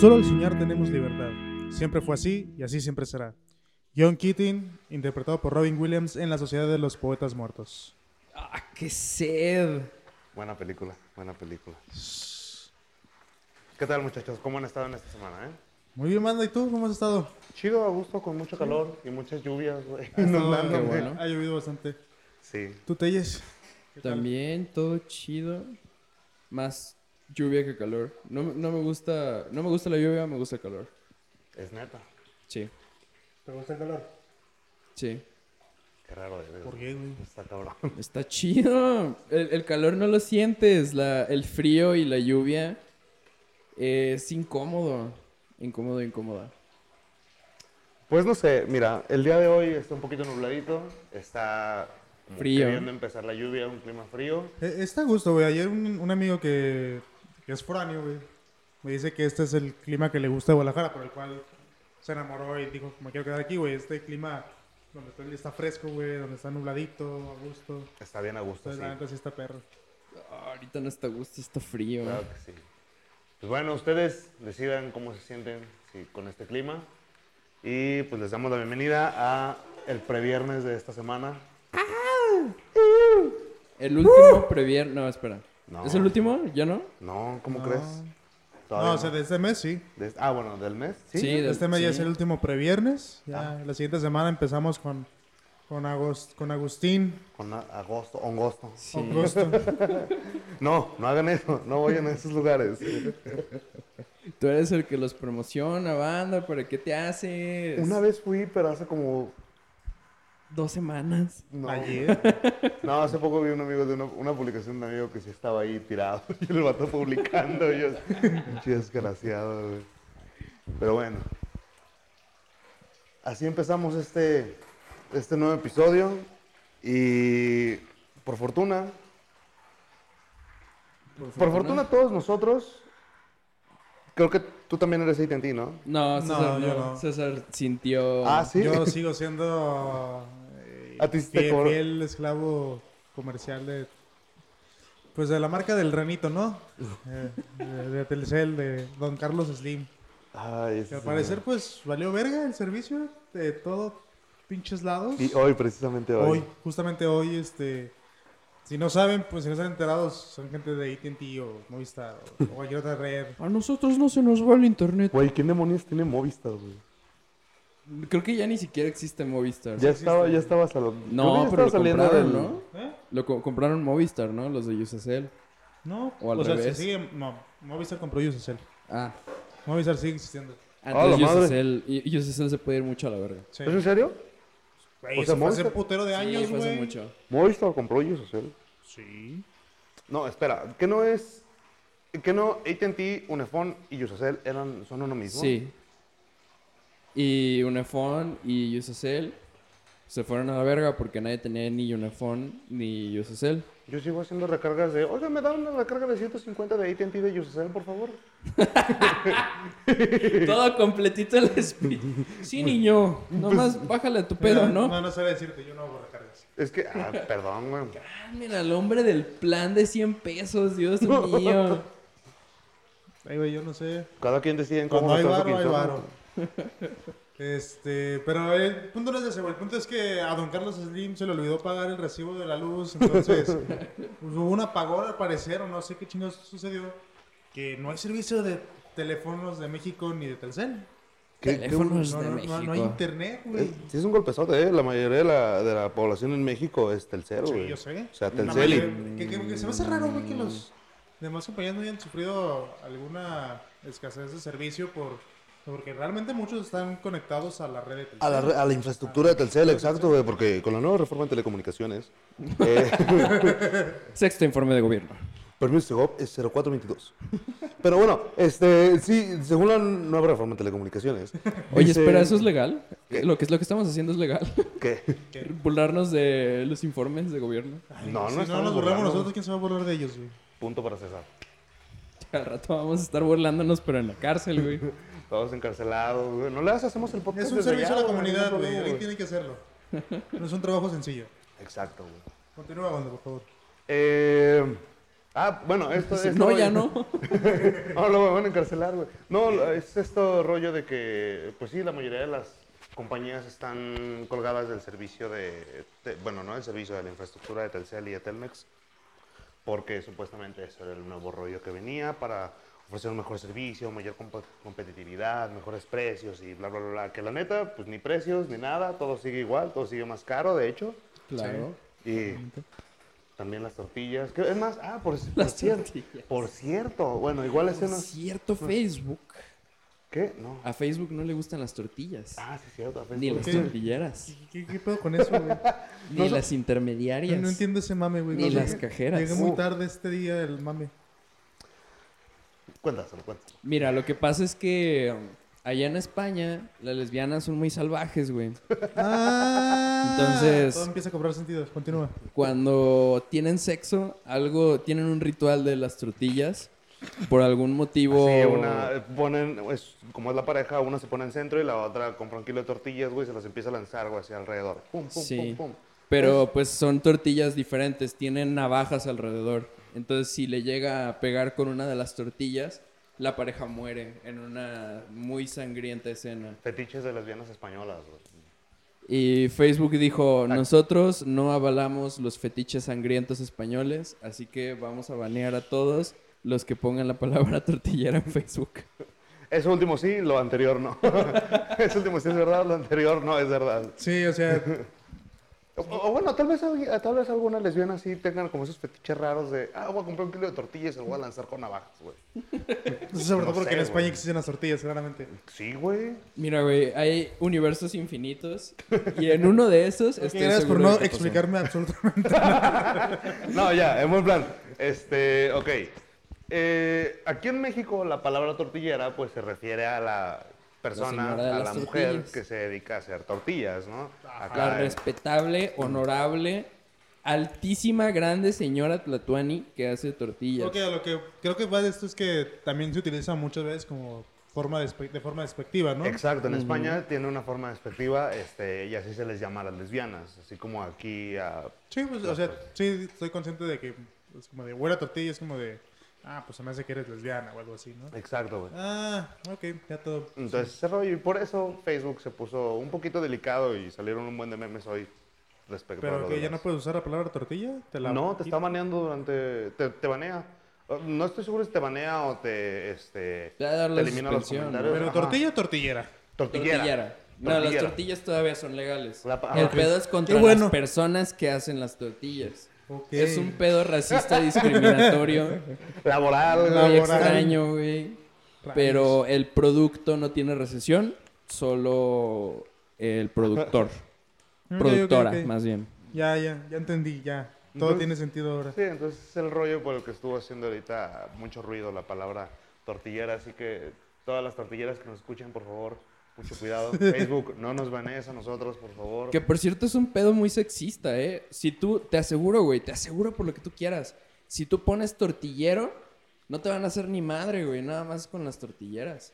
Solo al soñar tenemos libertad. Siempre fue así y así siempre será. John Keating, interpretado por Robin Williams en La Sociedad de los Poetas Muertos. ¡Ah, qué sed! Buena película, buena película. ¿Qué tal, muchachos? ¿Cómo han estado en esta semana, eh? Muy bien, Manda, ¿y tú cómo has estado? Chido, a gusto, con mucho calor y muchas lluvias, güey. Ha estado- bueno. Ha llovido bastante. Sí. ¿Tú, Telles? También todo chido. Más lluvia que calor. No, no me gusta, no me gusta la lluvia, me gusta el calor. Es neta. Sí, ¿Te gusta el calor? sí. Qué raro de ver. ¿Por qué, güey? Está cabrón. Está chido. El, el calor no lo sientes. La, el frío y la lluvia es incómodo. Incómodo, incómoda. Pues no sé, mira, el día de hoy está un poquito nubladito, está Frío. queriendo empezar la lluvia, un clima frío. Eh, Está a gusto, güey. Ayer un, un amigo que, que es foráneo, güey, me dice que este es el clima que le gusta de Guadalajara, por el cual se enamoró y dijo, me quiero quedar aquí, güey. Este clima donde está, está fresco, güey, donde está nubladito, a gusto. Está bien a gusto, Entonces, sí. la neta sí está perro. Ah, ahorita no está a gusto, está frío. Claro que sí. Pues bueno, ustedes decidan cómo se sienten sí, con este clima. Y pues les damos la bienvenida a el previernes de esta semana. El último previer... No, espera. No. ¿Es el último? ¿Ya no? No, ¿cómo No. crees? No, o sea, de este mes sí. De- ah, bueno, del mes. Sí. Sí, del- Este mes ya es el último previernes. Ya la siguiente semana empezamos con, con, Agos- con Agustín. Con a- agosto, agosto. Sí. Agosto. No, no hagan eso, no vayan a esos lugares. Tú eres el que los promociona, banda. ¿Para qué te haces? Una vez fui, pero hace como... Dos semanas. No, Ayer. no hace poco vi un amigo de una, una publicación de un amigo que sí estaba ahí tirado. Y el vato publicando. Y yo, pinche desgraciado, güey. Pero bueno. Así empezamos este, este nuevo episodio. Y por fortuna, por fortuna todos nosotros, creo que tú también eres AT&T, ¿no? No, No, César no. yo no. César sintió... Ah, sí. Yo sigo siendo A ti sí te fiel esclavo comercial de pues de la marca del ranito, ¿no? Eh, de, de Telcel, de Don Carlos Slim. Ay, Que al parecer pues valió verga el servicio de todo pinches lados. Y hoy, precisamente hoy. hoy, justamente hoy, este si no saben, pues si no están enterados, son gente de AT&T o Movistar o, o cualquier otra red. A nosotros no se nos va el internet. Güey, ¿quién demonios tiene Movistar, güey? Creo que ya ni siquiera existe Movistar. Ya estaba, ya estaba sal- creo que No, ya pero lo estaba saliendo compraron, del- ¿no? ¿Eh? Lo co- compraron Movistar, ¿no? Los de Usacell. No, O al sea, revés. se sigue, no, Movistar compró Usacell. Ah. Movistar sigue existiendo. Ah, Entonces la madre. Usacell, y- Usacell se puede ir mucho a la verga. Sí. ¿Es en serio? Güey, O sea, fue hace Movistar- putero de años, sí, hace güey. mucho. Movistar compró Usacell. Sí. No, espera, ¿qué no es? ¿Qué no AT&T, Unifón y Usacell eran, son uno mismo? Sí. Y Unifón y Usacell se fueron a la verga porque nadie tenía ni Unifón ni Usacell. Yo sigo haciendo recargas de, oiga, ¿me dan una recarga de 150 de AT&T de Usacell, por favor? Todo completito el speed. Sí, niño. Nomás bájale a tu pedo, ¿no? No, no sé decirte, yo no hago recargas. Es que, ah, perdón, güey. Ah, mira, el hombre del plan de 100 pesos, Dios mío. Ay, güey, yo no sé. Cada quien decide en cómo Cuando hay varo, hay varo. Este, pero el punto no es ese, güey. El punto es que a don Carlos Slim se le olvidó pagar el recibo de la luz. Entonces, pues, hubo un apagón al parecer, o no sé qué chingados sucedió. Que no hay servicio de teléfonos de México ni de Telcel. ¿Qué- qué- Teléfonos No, de no, no, México. no hay internet, güey. Eh, Sí, es un golpezote, ¿eh? La mayoría de la, de la población en México es Telcel, Sí, güey. yo sé. O sea, Telcel y... que, que- que se me hace raro, güey, que los demás compañías no hayan sufrido alguna escasez de servicio por porque realmente muchos están conectados a la red de Telcel. A la, re- a la infraestructura de Telcel, exacto, güey, porque con la nueva reforma en telecomunicaciones, eh, Sexto informe de gobierno. permiso Segov es 0422. Pero bueno, este, sí, según la nueva reforma en telecomunicaciones. Oye, dice- espera, ¿eso es legal? Lo que, es lo que estamos haciendo es legal. ¿Qué? Burlarnos de los informes de gobierno. No, no si no nos burlamos nosotros, ¿quién se va a burlar de ellos, güey? Punto para César. Al rato vamos a estar burlándonos, pero en la cárcel, güey. Todos encarcelados, güey. No le hacemos el podcast Es un servicio a la comunidad, güey. Alguien tiene que hacerlo. No es un trabajo sencillo. Exacto, güey. Continúa, Wanda, por favor. Eh, Ah, bueno, esto es. no, ya no. no, lo van a encarcelar, güey. No, es esto rollo de que, pues sí, la mayoría de las compañías están colgadas del servicio de, de- bueno, no del servicio de la infraestructura de Telcel y de Telmex, porque supuestamente eso era el nuevo rollo que venía para ofrecer un mejor servicio, mayor comp- competitividad, mejores precios y bla, bla, bla, bla. Que la neta, pues ni precios ni nada, todo sigue igual, todo sigue más caro, de hecho. Claro. Y también las tortillas. que Es más, ah, por, por Las cierto, tortillas. por cierto, bueno, igual ese no... Cierto Facebook. ¿Qué? No. A Facebook no le gustan las tortillas. Ah, sí, cierto. a Ni Facebook. las qué? tortilleras. ¿Qué, qué pedo con eso, güey? Ni las intermediarias. no entiendo ese mame, güey. Ni las cajeras. Llegué muy Uh. tarde este día el mame. Cuéntaselo, cuéntaselo. Mira, lo que pasa es que um, allá en España las lesbianas son muy salvajes, güey. Ah, Entonces- Todo empieza a cobrar sentido. Continúa. Cuando tienen sexo, algo, tienen un ritual de las tortillas. Por algún motivo. Sí, una, ponen, como es la pareja, una se pone en centro y la otra compra un kilo de tortillas, güey, y se las empieza a lanzar, güey, hacia alrededor. Pum, pum, Sí. pum, pum. Pero pues son tortillas diferentes, tienen navajas alrededor. Entonces si le llega a pegar con una de las tortillas, la pareja muere en una muy sangrienta escena. Fetiches de lesbianas españolas, güey. Y Facebook dijo, nosotros no avalamos los fetiches sangrientos españoles, así que vamos a banear a todos los que pongan la palabra tortillera en Facebook. Eso último sí, lo anterior no. Eso último sí es verdad, lo anterior no es verdad. Sí, o sea, O, o bueno, tal vez, tal vez algunas lesbianas sí tengan como esos fetiches raros de, ah, voy a comprar un kilo de tortillas y se lo voy a lanzar con navajas, güey. eso sobre todo No porque sé, en España güey. existen las tortillas, claramente. Sí, güey. Mira, güey, hay universos infinitos y en uno de esos estoy Gracias por no explicarme absolutamente. No, ya, en buen plan. Este, ok. Eh, aquí en México la palabra tortillera pues se refiere a la persona, a la mujer tortillas. que se dedica a hacer tortillas, ¿no? La respetable, honorable, altísima, grande señora Tlatuani que hace tortillas. Ok, lo que creo que va de esto es que también se utiliza muchas veces como forma de forma despectiva, ¿no? Exacto, en España tiene una forma despectiva este, y así se les llama a las lesbianas, así como aquí a... Sí, pues, o sea, sí, estoy consciente de que es como de buena tortilla, es como de, ah, pues se me hace que eres lesbiana o algo así, ¿no? Exacto, güey. Ah, ok, ya todo. Entonces, ese rollo, y por eso Facebook se puso un poquito delicado y salieron un buen de memes hoy respecto a Pero lo que ya no puedes usar la palabra tortilla, te la No, te está baneando durante. Te, te banea. Uh, No estoy seguro si te banea o te. Este, Te va a dar te la elimina los suspensión, comentarios. Pero Ajá. tortilla o tortillera. Tortillera. Tortillera. No, las Tortillera. tortillas todavía son legales. La pa- El ah, ok. pedo es contra Qué bueno. las personas que hacen las tortillas. Es un pedo racista discriminatorio. Laboral. Muy Laboral. extraño, güey. Pero el producto no tiene recesión, solo el productor. Ok, Productora, más bien. Ya, ya, ya entendí, ya. Todo Entonces- tiene sentido ahora. Sí, entonces es el rollo por el que estuvo haciendo ahorita mucho ruido la palabra tortillera. Así que todas las tortilleras que nos escuchen, por favor, mucho cuidado. Facebook, no nos banees a nosotros, por favor. Que por cierto es un pedo muy sexista, ¿eh? Si tú, te aseguro, güey, te aseguro por lo que tú quieras. Si tú pones tortillero, no te van a hacer ni madre, güey, nada más con las tortilleras.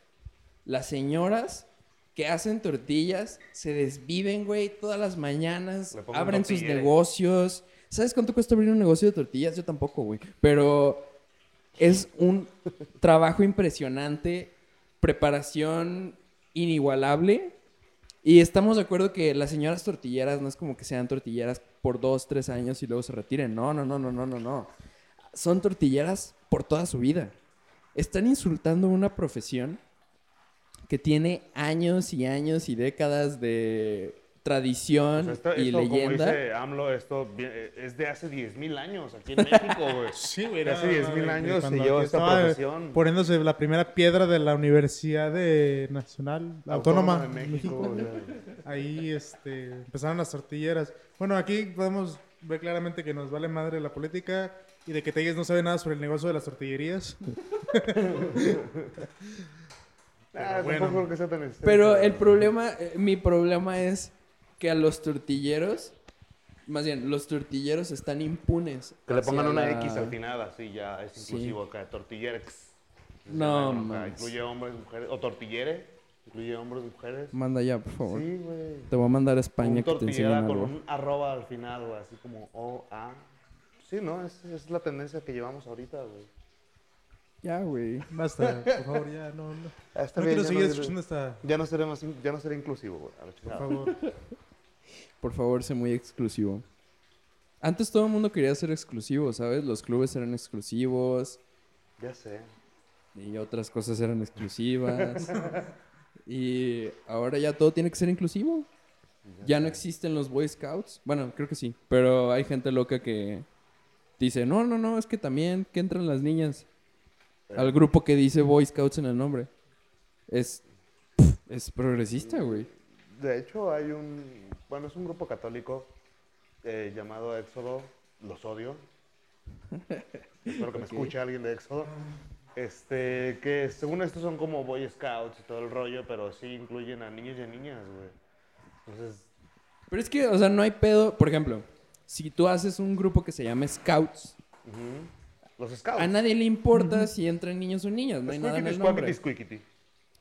Las señoras que hacen tortillas se desviven, güey, todas las mañanas, abren sus negocios. ¿Sabes cuánto cuesta abrir un negocio de tortillas? Yo tampoco, güey. Pero es un trabajo impresionante, preparación inigualable. Y estamos de acuerdo que las señoras tortilleras no es como que sean tortilleras por dos, tres años y luego se retiren. No, no, no, no, no, no, no. Son tortilleras por toda su vida. Están insultando una profesión que tiene años y años y décadas de tradición Pues esto, y esto, como leyenda. dice AMLO, esto es de hace 10.000 años aquí en México, güey. Sí, güey. De hace no, 10.000 de- de años se aquí esta profesión. Poniéndose la primera piedra de la Universidad de Nacional Autónoma, de de México. México. Ahí este, empezaron las tortilleras. Bueno, aquí podemos ver claramente que nos vale madre la política y de que Telles no sabe nada sobre el negocio de las tortillerías. Ah, bueno. tampoco creo que sea tan. Pero el problema, eh, mi problema es que a los tortilleros, más bien, los tortilleros están impunes. Que le pongan una la- X al final, así ya es Sí. inclusivo acá. Tortillerex. No, mames. Incluye hombres, mujeres. O tortillere. Incluye hombres, mujeres. Manda ya, por favor. Sí, güey. Te voy a mandar a Un España que te tortillera con algo. un arroba al final, güey. Así como O, A. Sí, ¿no? Es, es la tendencia que llevamos ahorita, güey. Ya, güey. Basta, por favor, ya, no, no. Ah, está no bien, quiero ya seguir no- escuchando esta... Ya no seré, más, ya no seré inclusivo, güey. Por favor. Por favor, sé muy exclusivo. Antes todo el mundo quería ser exclusivo, ¿sabes? Los clubes eran exclusivos Ya sé. y otras cosas eran exclusivas. y ahora ya todo tiene que ser inclusivo. Ya no existen los Boy Scouts. Bueno, creo que sí. Pero hay gente loca que dice, no, no, no, es que también que entran las niñas al grupo que dice Boy Scouts en el nombre. Es, es progresista, güey. De hecho, hay un. Bueno, es un grupo católico eh, llamado Éxodo. Los odio. Espero que me escuche alguien de Éxodo. Este, que según esto son como Boy Scouts y todo el rollo, pero sí incluyen a niños y a niñas, güey. Entonces, Pero es que, o sea, no hay pedo. Por ejemplo, si tú haces un grupo que se llama Scouts, los Scouts. a nadie le importa si entran niños o niñas, no hay nada en el nombre.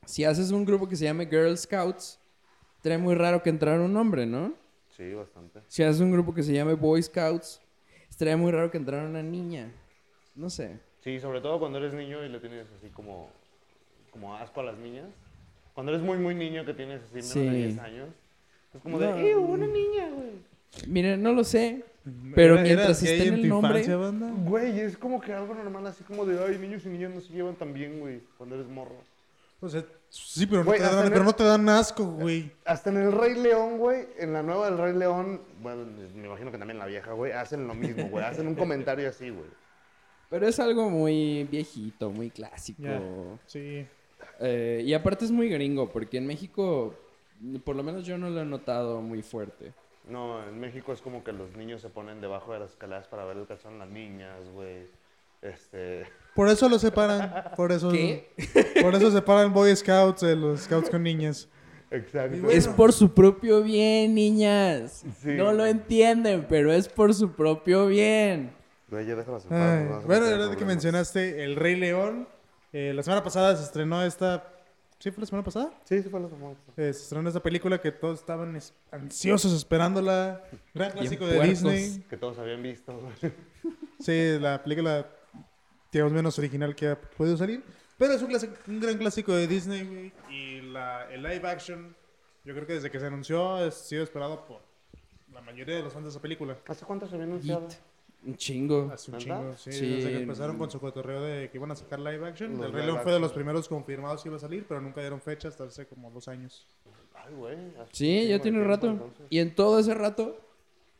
Si haces un grupo que se llame Girl Scouts, trae muy raro que entrara un hombre, ¿no? Sí, bastante. Si haces un grupo que se llame Boy Scouts, estaría muy raro que entrara una niña. No sé. Sí, sobre todo cuando eres niño y le tienes así como, como asco a las niñas. Cuando eres muy, muy niño que tienes así menos Sí. de 10 años. Es como No. de, ¡eh, una niña, güey! Miren, no lo sé. Pero ¿Era- mientras esté en el tu nombre- banda? Güey, es como que algo normal, así como de, ay, niños y niñas no se llevan tan bien, güey, cuando eres morro. O sea, sí, pero no, te dan, en pero el- no te dan asco, güey. Hasta en el Rey León, güey, en la nueva del Rey León, bueno, me imagino que también la vieja, güey, hacen lo mismo, güey, hacen un comentario así, güey. Pero es algo muy viejito, muy clásico. Ya. Sí. Eh, y aparte es muy gringo, porque en México, por lo menos yo no lo he notado muy fuerte. No, en México es como que los niños se ponen debajo de las escaleras para ver el calzón las niñas, güey. Este, Por eso los separan. Por eso, ¿Qué? por eso separan Boy Scouts de los Scouts con niñas. exacto. Bueno, Es por su propio bien, niñas. Sí. No lo entienden, pero es por su propio bien. Ya bueno, ahora de que mencionaste El Rey León, eh, la semana pasada se estrenó esta... ¿Sí fue la semana pasada? Sí, sí fue la semana pasada. Eh, se estrenó esta película que todos estaban es- ansiosos esperándola. Gran clásico de. Disney. Que todos habían visto. Sí, la película, digamos, menos original que ha podido salir. Pero es un, un gran clásico de Disney, güey. Y la, el live action, yo creo que desde que se anunció ha sido esperado por la mayoría de los fans de esa película. ¿Hace cuánto se había anunciado? It. Un chingo. Hace un ¿Verdad? chingo, sí, Sí. Desde que empezaron con su cotorreo de que iban a sacar live action. Los el Rey León fue de los primeros confirmados que iba a salir, pero nunca dieron fecha hasta hace como dos años. Ay, güey. Sí, un ya tiene tiempo, rato. entonces. Y en todo ese rato,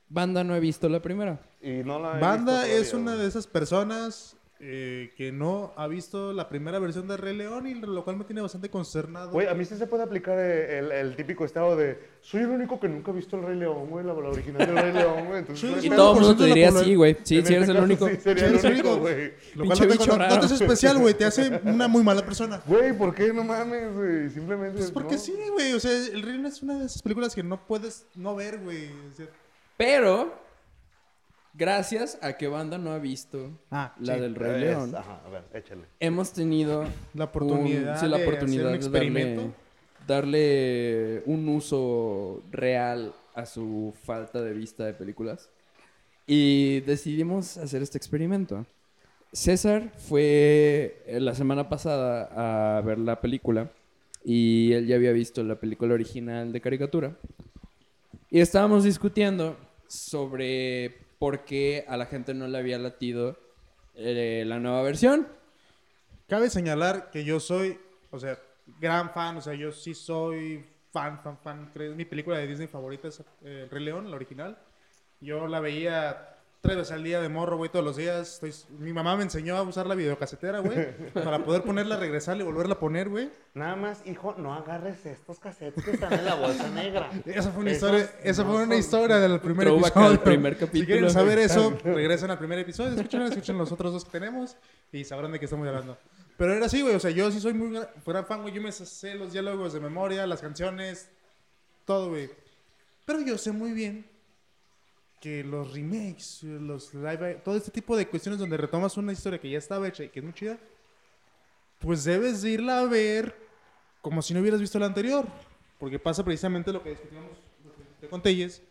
banda no he visto la primera. Y no la he Banda visto es todavía, una güey. de esas personas eh, que no ha visto la primera versión de Rey León y lo cual me tiene bastante concernado. Güey, a mí sí se puede aplicar eh, el, el típico estado de soy el único que nunca ha visto el Rey León, güey, la, la original del Rey León, güey. Entonces, Y no, todo el mundo te diría población. sí, güey. Sí, en sí eres el único. Sí, sería el eres el único, güey. Lo cual no te, no- no te hace especial, güey. Te hace una muy mala persona. Güey, ¿por qué no mames, güey? Simplemente. Pues porque no. sí, güey. O sea, El Rey León es una de esas películas que no puedes no ver, güey. O sea, Pero, gracias a que banda no ha visto Ah, la sí. del Rey Es- León, Ajá, a ver, échale. hemos tenido La oportunidad, un- sí, la de hacer un de darle un uso real a su falta de vista de películas. Y decidimos hacer este experimento. César fue eh, la semana pasada a ver la película y él ya había visto la película original de caricatura. Y estábamos discutiendo sobre por qué a la gente no le había latido eh, la nueva versión. Cabe señalar que yo soy, o sea, gran fan. O sea, yo sí soy fan, fan, fan. Mi película de Disney favorita, es eh, Rey León, la original. Yo la veía tres veces al día de morro, güey, todos los días. Estoy- mi mamá me enseñó a usar la videocasetera, güey, para poder ponerla, regresarla y volverla a poner, güey. Nada más, hijo, no agarres estos cassettes que están en la bolsa negra. Esa fue una Esos historia, esa no fue una son- historia del primer episodio. al primer Si capítulo. quieren saber eso, regresen al primer episodio, escuchen, escuchen los otros dos que tenemos y sabrán de qué estamos hablando. Pero era así, güey, o sea, yo sí soy muy gran fan, güey, yo me sé los diálogos de memoria, las canciones, todo, güey. Pero yo sé muy bien que los remakes, los live, todo este tipo de cuestiones donde retomas una historia que ya estaba hecha y que es muy chida, pues debes de irla a ver como si no hubieras visto la anterior. Porque pasa precisamente lo que discutimos discutí con Telles,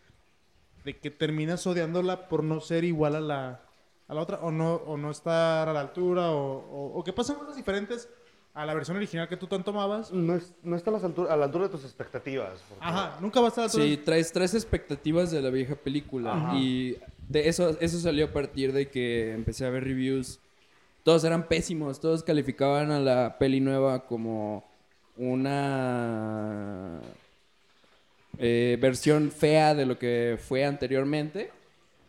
de que terminas odiándola por no ser igual a la, a la otra, o no, o no estar a la altura, o, o, o que pasen cosas diferentes a la versión original que tú tan tomabas. No, es- no está a, las altura- a la altura de tus expectativas. porque- Ajá, nunca va a estar a la altura. Sí, traes tres expectativas de la vieja película. Ajá. Y de eso, eso salió a partir de que empecé a ver reviews. Todos eran pésimos, todos calificaban a la peli nueva como una eh, versión fea de lo que fue anteriormente.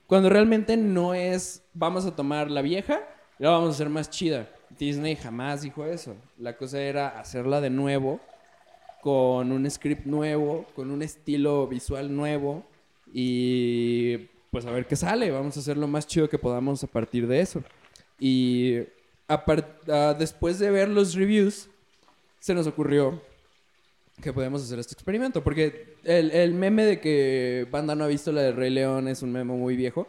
Cuando realmente no es, vamos a tomar la vieja y la vamos a hacer más chida. Disney jamás dijo eso. La cosa era hacerla de nuevo con un script nuevo, con un estilo visual nuevo y pues a ver qué sale. Vamos a hacer lo más chido que podamos a partir de eso. Y después de ver los reviews, se nos ocurrió que podemos hacer este experimento. Porque el, el meme de que Banda no ha visto la de Rey León es un meme muy viejo.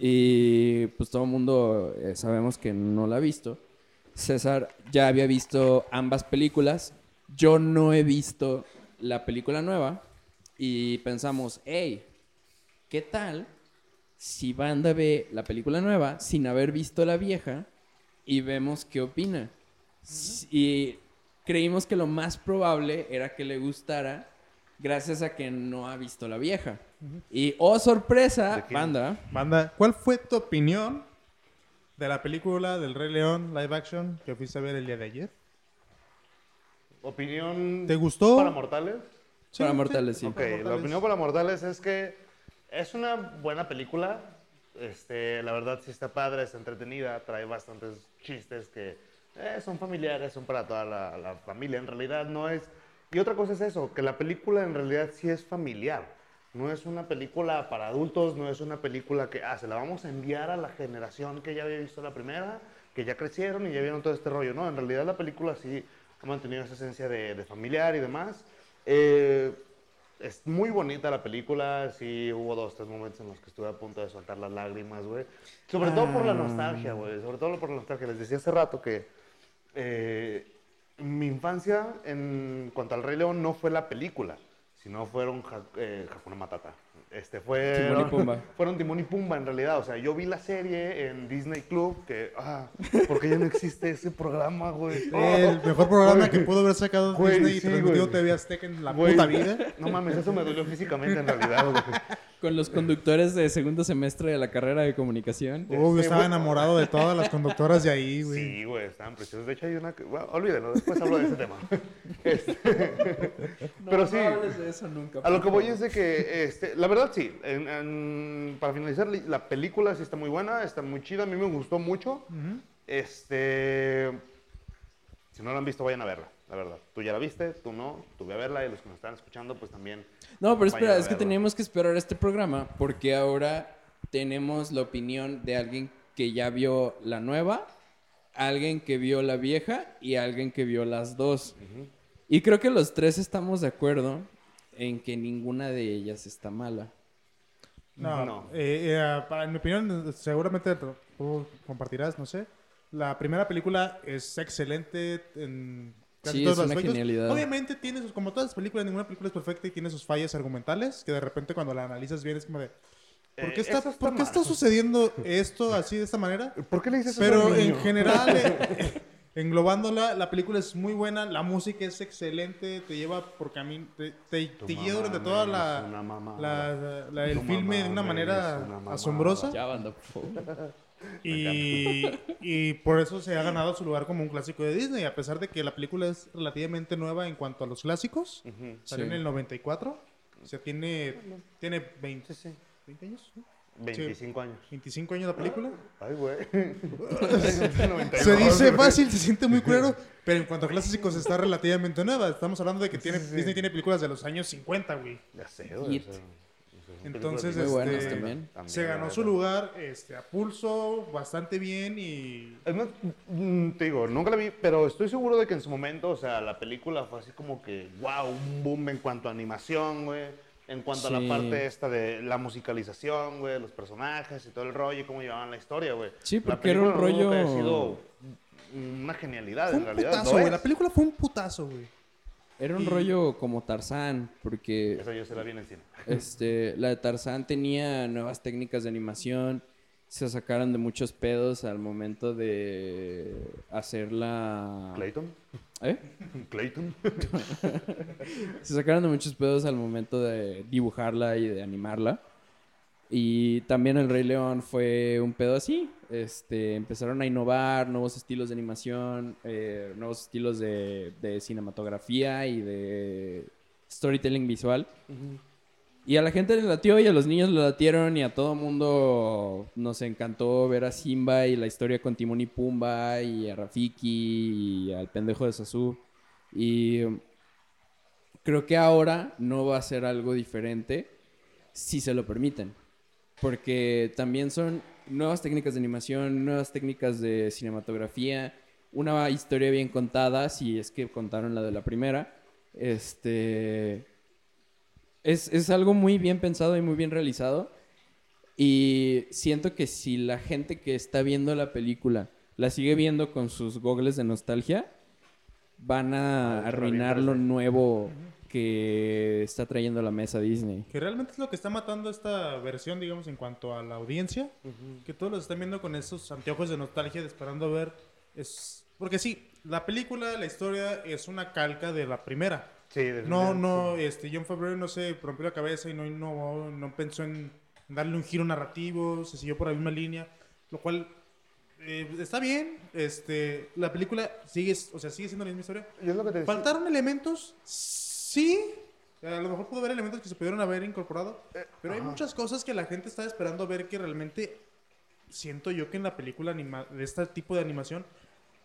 Y pues todo el mundo eh, sabemos que no la ha visto. César ya había visto ambas películas. Yo no he visto la película nueva. Y pensamos, hey, ¿qué tal si Banda ve la película nueva sin haber visto la vieja y vemos qué opina? Y creímos que lo más probable era que le gustara gracias a que no ha visto la vieja. Y, oh ¿De sorpresa? Banda, Banda, ¿cuál fue tu opinión de la película del Rey León live action que fuiste a ver el día de ayer? ¿Opinión ¿Te gustó? para mortales? Sí, Para mortales, sí. Ok, para la mortales. opinión para mortales es que es una buena película. Este, la verdad sí está padre, está entretenida, trae bastantes chistes que eh, son familiares, son para toda la, la familia. En realidad no es... Y otra cosa es eso, que la película en realidad sí es familiar. No es una película para adultos, no es una película que, ah, se la vamos a enviar a la generación que ya había visto la primera, que ya crecieron y ya vieron todo este rollo. No, en realidad la película sí ha mantenido esa esencia de, de familiar y demás. Eh, es muy bonita la película, sí hubo dos, tres momentos en los que estuve a punto de soltar las lágrimas, güey. Sobre todo por la nostalgia, güey, sobre todo por la nostalgia. Les decía hace rato que eh, mi infancia en cuanto al Rey León no fue la película, sino fueron Ja- eh, Hakuna Matata. Este fue Timón y Pumba. Fueron Timón y Pumba en realidad, o sea, yo vi la serie en Disney Club que ah, porque ya no existe ese programa, güey. El mejor programa Güey. que pudo haber sacado Güey, Disney y sí, transmitido güey. TV Azteca en la Güey, puta vida. No mames, eso me dolió físicamente en realidad, güey. Con los conductores de segundo semestre de la carrera de comunicación. Uy, yo estaba enamorado de todas las conductoras de ahí, güey. Sí, güey, estaban preciosos. De hecho, hay una que. Bueno, olvídenlo, después hablo de ese tema. Este, Pero sí, hables de eso nunca. a lo que voy es de que, este, la verdad sí, en- en- para finalizar, li- la película sí está muy buena, está muy chida, a mí me gustó mucho. Este. Si no la han visto, vayan a verla, la verdad. Tú ya la viste, tú no, tú ve a verla y los que nos están escuchando, pues también. No, pero espera, es que teníamos que esperar este programa porque ahora tenemos la opinión de alguien que ya vio la nueva, alguien que vio la vieja y alguien que vio las dos. Y creo que los tres estamos de acuerdo en que ninguna de ellas está mala. No, No. eh, eh, para, en mi opinión, seguramente tú compartirás, no sé. La primera película es excelente en casi Sí, todos es los una aspectos. genialidad. Obviamente tiene sus, como todas las películas, ninguna película es perfecta y tiene sus fallas argumentales que de repente cuando la analizas bien es como de ¿por Eh, qué está, eso está ¿por qué está sucediendo esto así de esta manera? ¿Por qué le dices eso Pero al en general, eh, englobándola, la película es muy buena, la música es excelente, te lleva por camino, te, te, te mamá guía durante toda la, la- la- el Tu filme de una manera una asombrosa. Ya, banda, por favor. Y, y por eso se ha ganado su lugar como un clásico de Disney, a pesar de que la película es relativamente nueva en cuanto a los clásicos. Ujú. Salió Sí. en el 94, o sea, tiene, tiene 20, Sí, sí. 20 años, ¿no? 25 años. 25 años la película. Ay, güey. Se dice fácil, se siente muy culero, pero en cuanto a clásicos está relativamente nueva. Estamos hablando de que tiene, sí, sí. Disney tiene películas de los años 50, güey. Ya sé, güey. It. o sea, son Entonces, Muy este, también. se ganó su lugar este, a pulso, bastante bien y... Mm, te digo, nunca la vi, pero estoy seguro de que en su momento, o sea, la película fue así como que, wow, un boom en cuanto a animación, güey. En cuanto a la parte esta de la musicalización, güey, los personajes y todo el rollo y cómo llevaban la historia, güey. Sí, porque era un no rollo- sido una genialidad, Fue en un realidad. putazo, lo güey. La película fue un putazo, güey. Era un rollo como Tarzán, porque Esa yo se la vi en el cine. este, la de Tarzán tenía nuevas técnicas de animación, se sacaron de muchos pedos al momento de hacer la... Clayton. ¿Eh? Clayton. Se sacaron de muchos pedos al momento de dibujarla y de animarla. Y también el Rey León fue un pedo así. Este, empezaron a innovar nuevos estilos de animación, eh, nuevos estilos de, de cinematografía y de storytelling visual. Y a la gente le latió y a los niños le latieron y a todo mundo nos encantó ver a Simba y la historia con Timón y Pumba y a Rafiki y al pendejo de Sasu. Y creo que ahora no va a ser algo diferente si se lo permiten. Porque también son nuevas técnicas de animación, nuevas técnicas de cinematografía, una historia bien contada, si es que contaron la de la primera. Este es, es algo muy bien pensado y muy bien realizado. Y siento que si la gente que está viendo la película la sigue viendo con sus gogles de nostalgia, van a arruinar lo nuevo que está trayendo a la mesa Disney. Que realmente es lo que está matando esta versión, digamos, en cuanto a la audiencia. Que todos los están viendo con esos anteojos de nostalgia, de esperando ver. Es... Porque sí, la película, la historia es una calca de la primera. Sí, No, definitivamente. no, este, John Favreau no se rompió la cabeza y no, no, no pensó en darle un giro narrativo, se siguió por la misma línea, lo cual eh, está bien. Este, la película sigue, o sea, sigue siendo la misma historia. Es lo que te decía. ¿Faltaron elementos? Sí. A lo mejor pudo haber elementos que se pudieron haber incorporado, pero hay ajá. muchas cosas que la gente está esperando ver que realmente siento yo que en la película anima- de este tipo de animación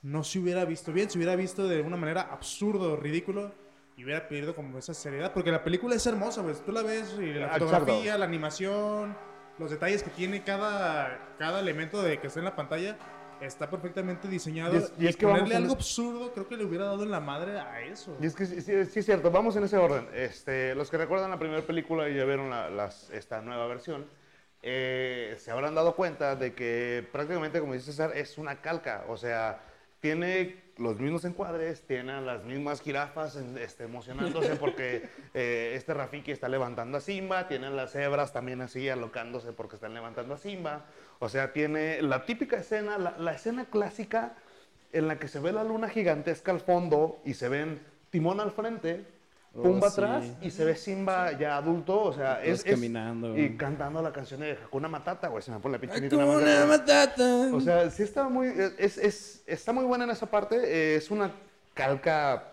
no se hubiera visto bien, se hubiera visto de una manera absurdo, ridículo y hubiera perdido como esa seriedad, porque la película es hermosa, pues tú la ves y la fotografía, la animación, los detalles que tiene cada, cada elemento de que está en la pantalla está perfectamente diseñado Y es- y es que ponerle vamos algo absurdo creo que le hubiera dado en la madre a eso. Y es que sí, sí- sí es cierto, vamos en ese orden. Este, los que recuerdan la primera película y ya vieron la- las- esta nueva versión, eh, se habrán dado cuenta de que prácticamente, como dice César, es una calca. O sea, tiene los mismos encuadres, tiene a las mismas jirafas este, emocionándose porque eh, este Rafiki está levantando a Simba, tiene a las cebras también así alocándose porque están levantando a Simba. O sea, tiene la típica escena, la, la escena clásica en la que se ve la luna gigantesca al fondo y se ven Timón al frente, Oh, Pumba sí. atrás y se ve Simba ya adulto, o sea, es, es- caminando. y cantando la canción de Hakuna Matata, güey, se me pone la pinche Hakuna. Matata. O sea, sí está muy, es, es- está muy buena en esa parte. eh, es una calca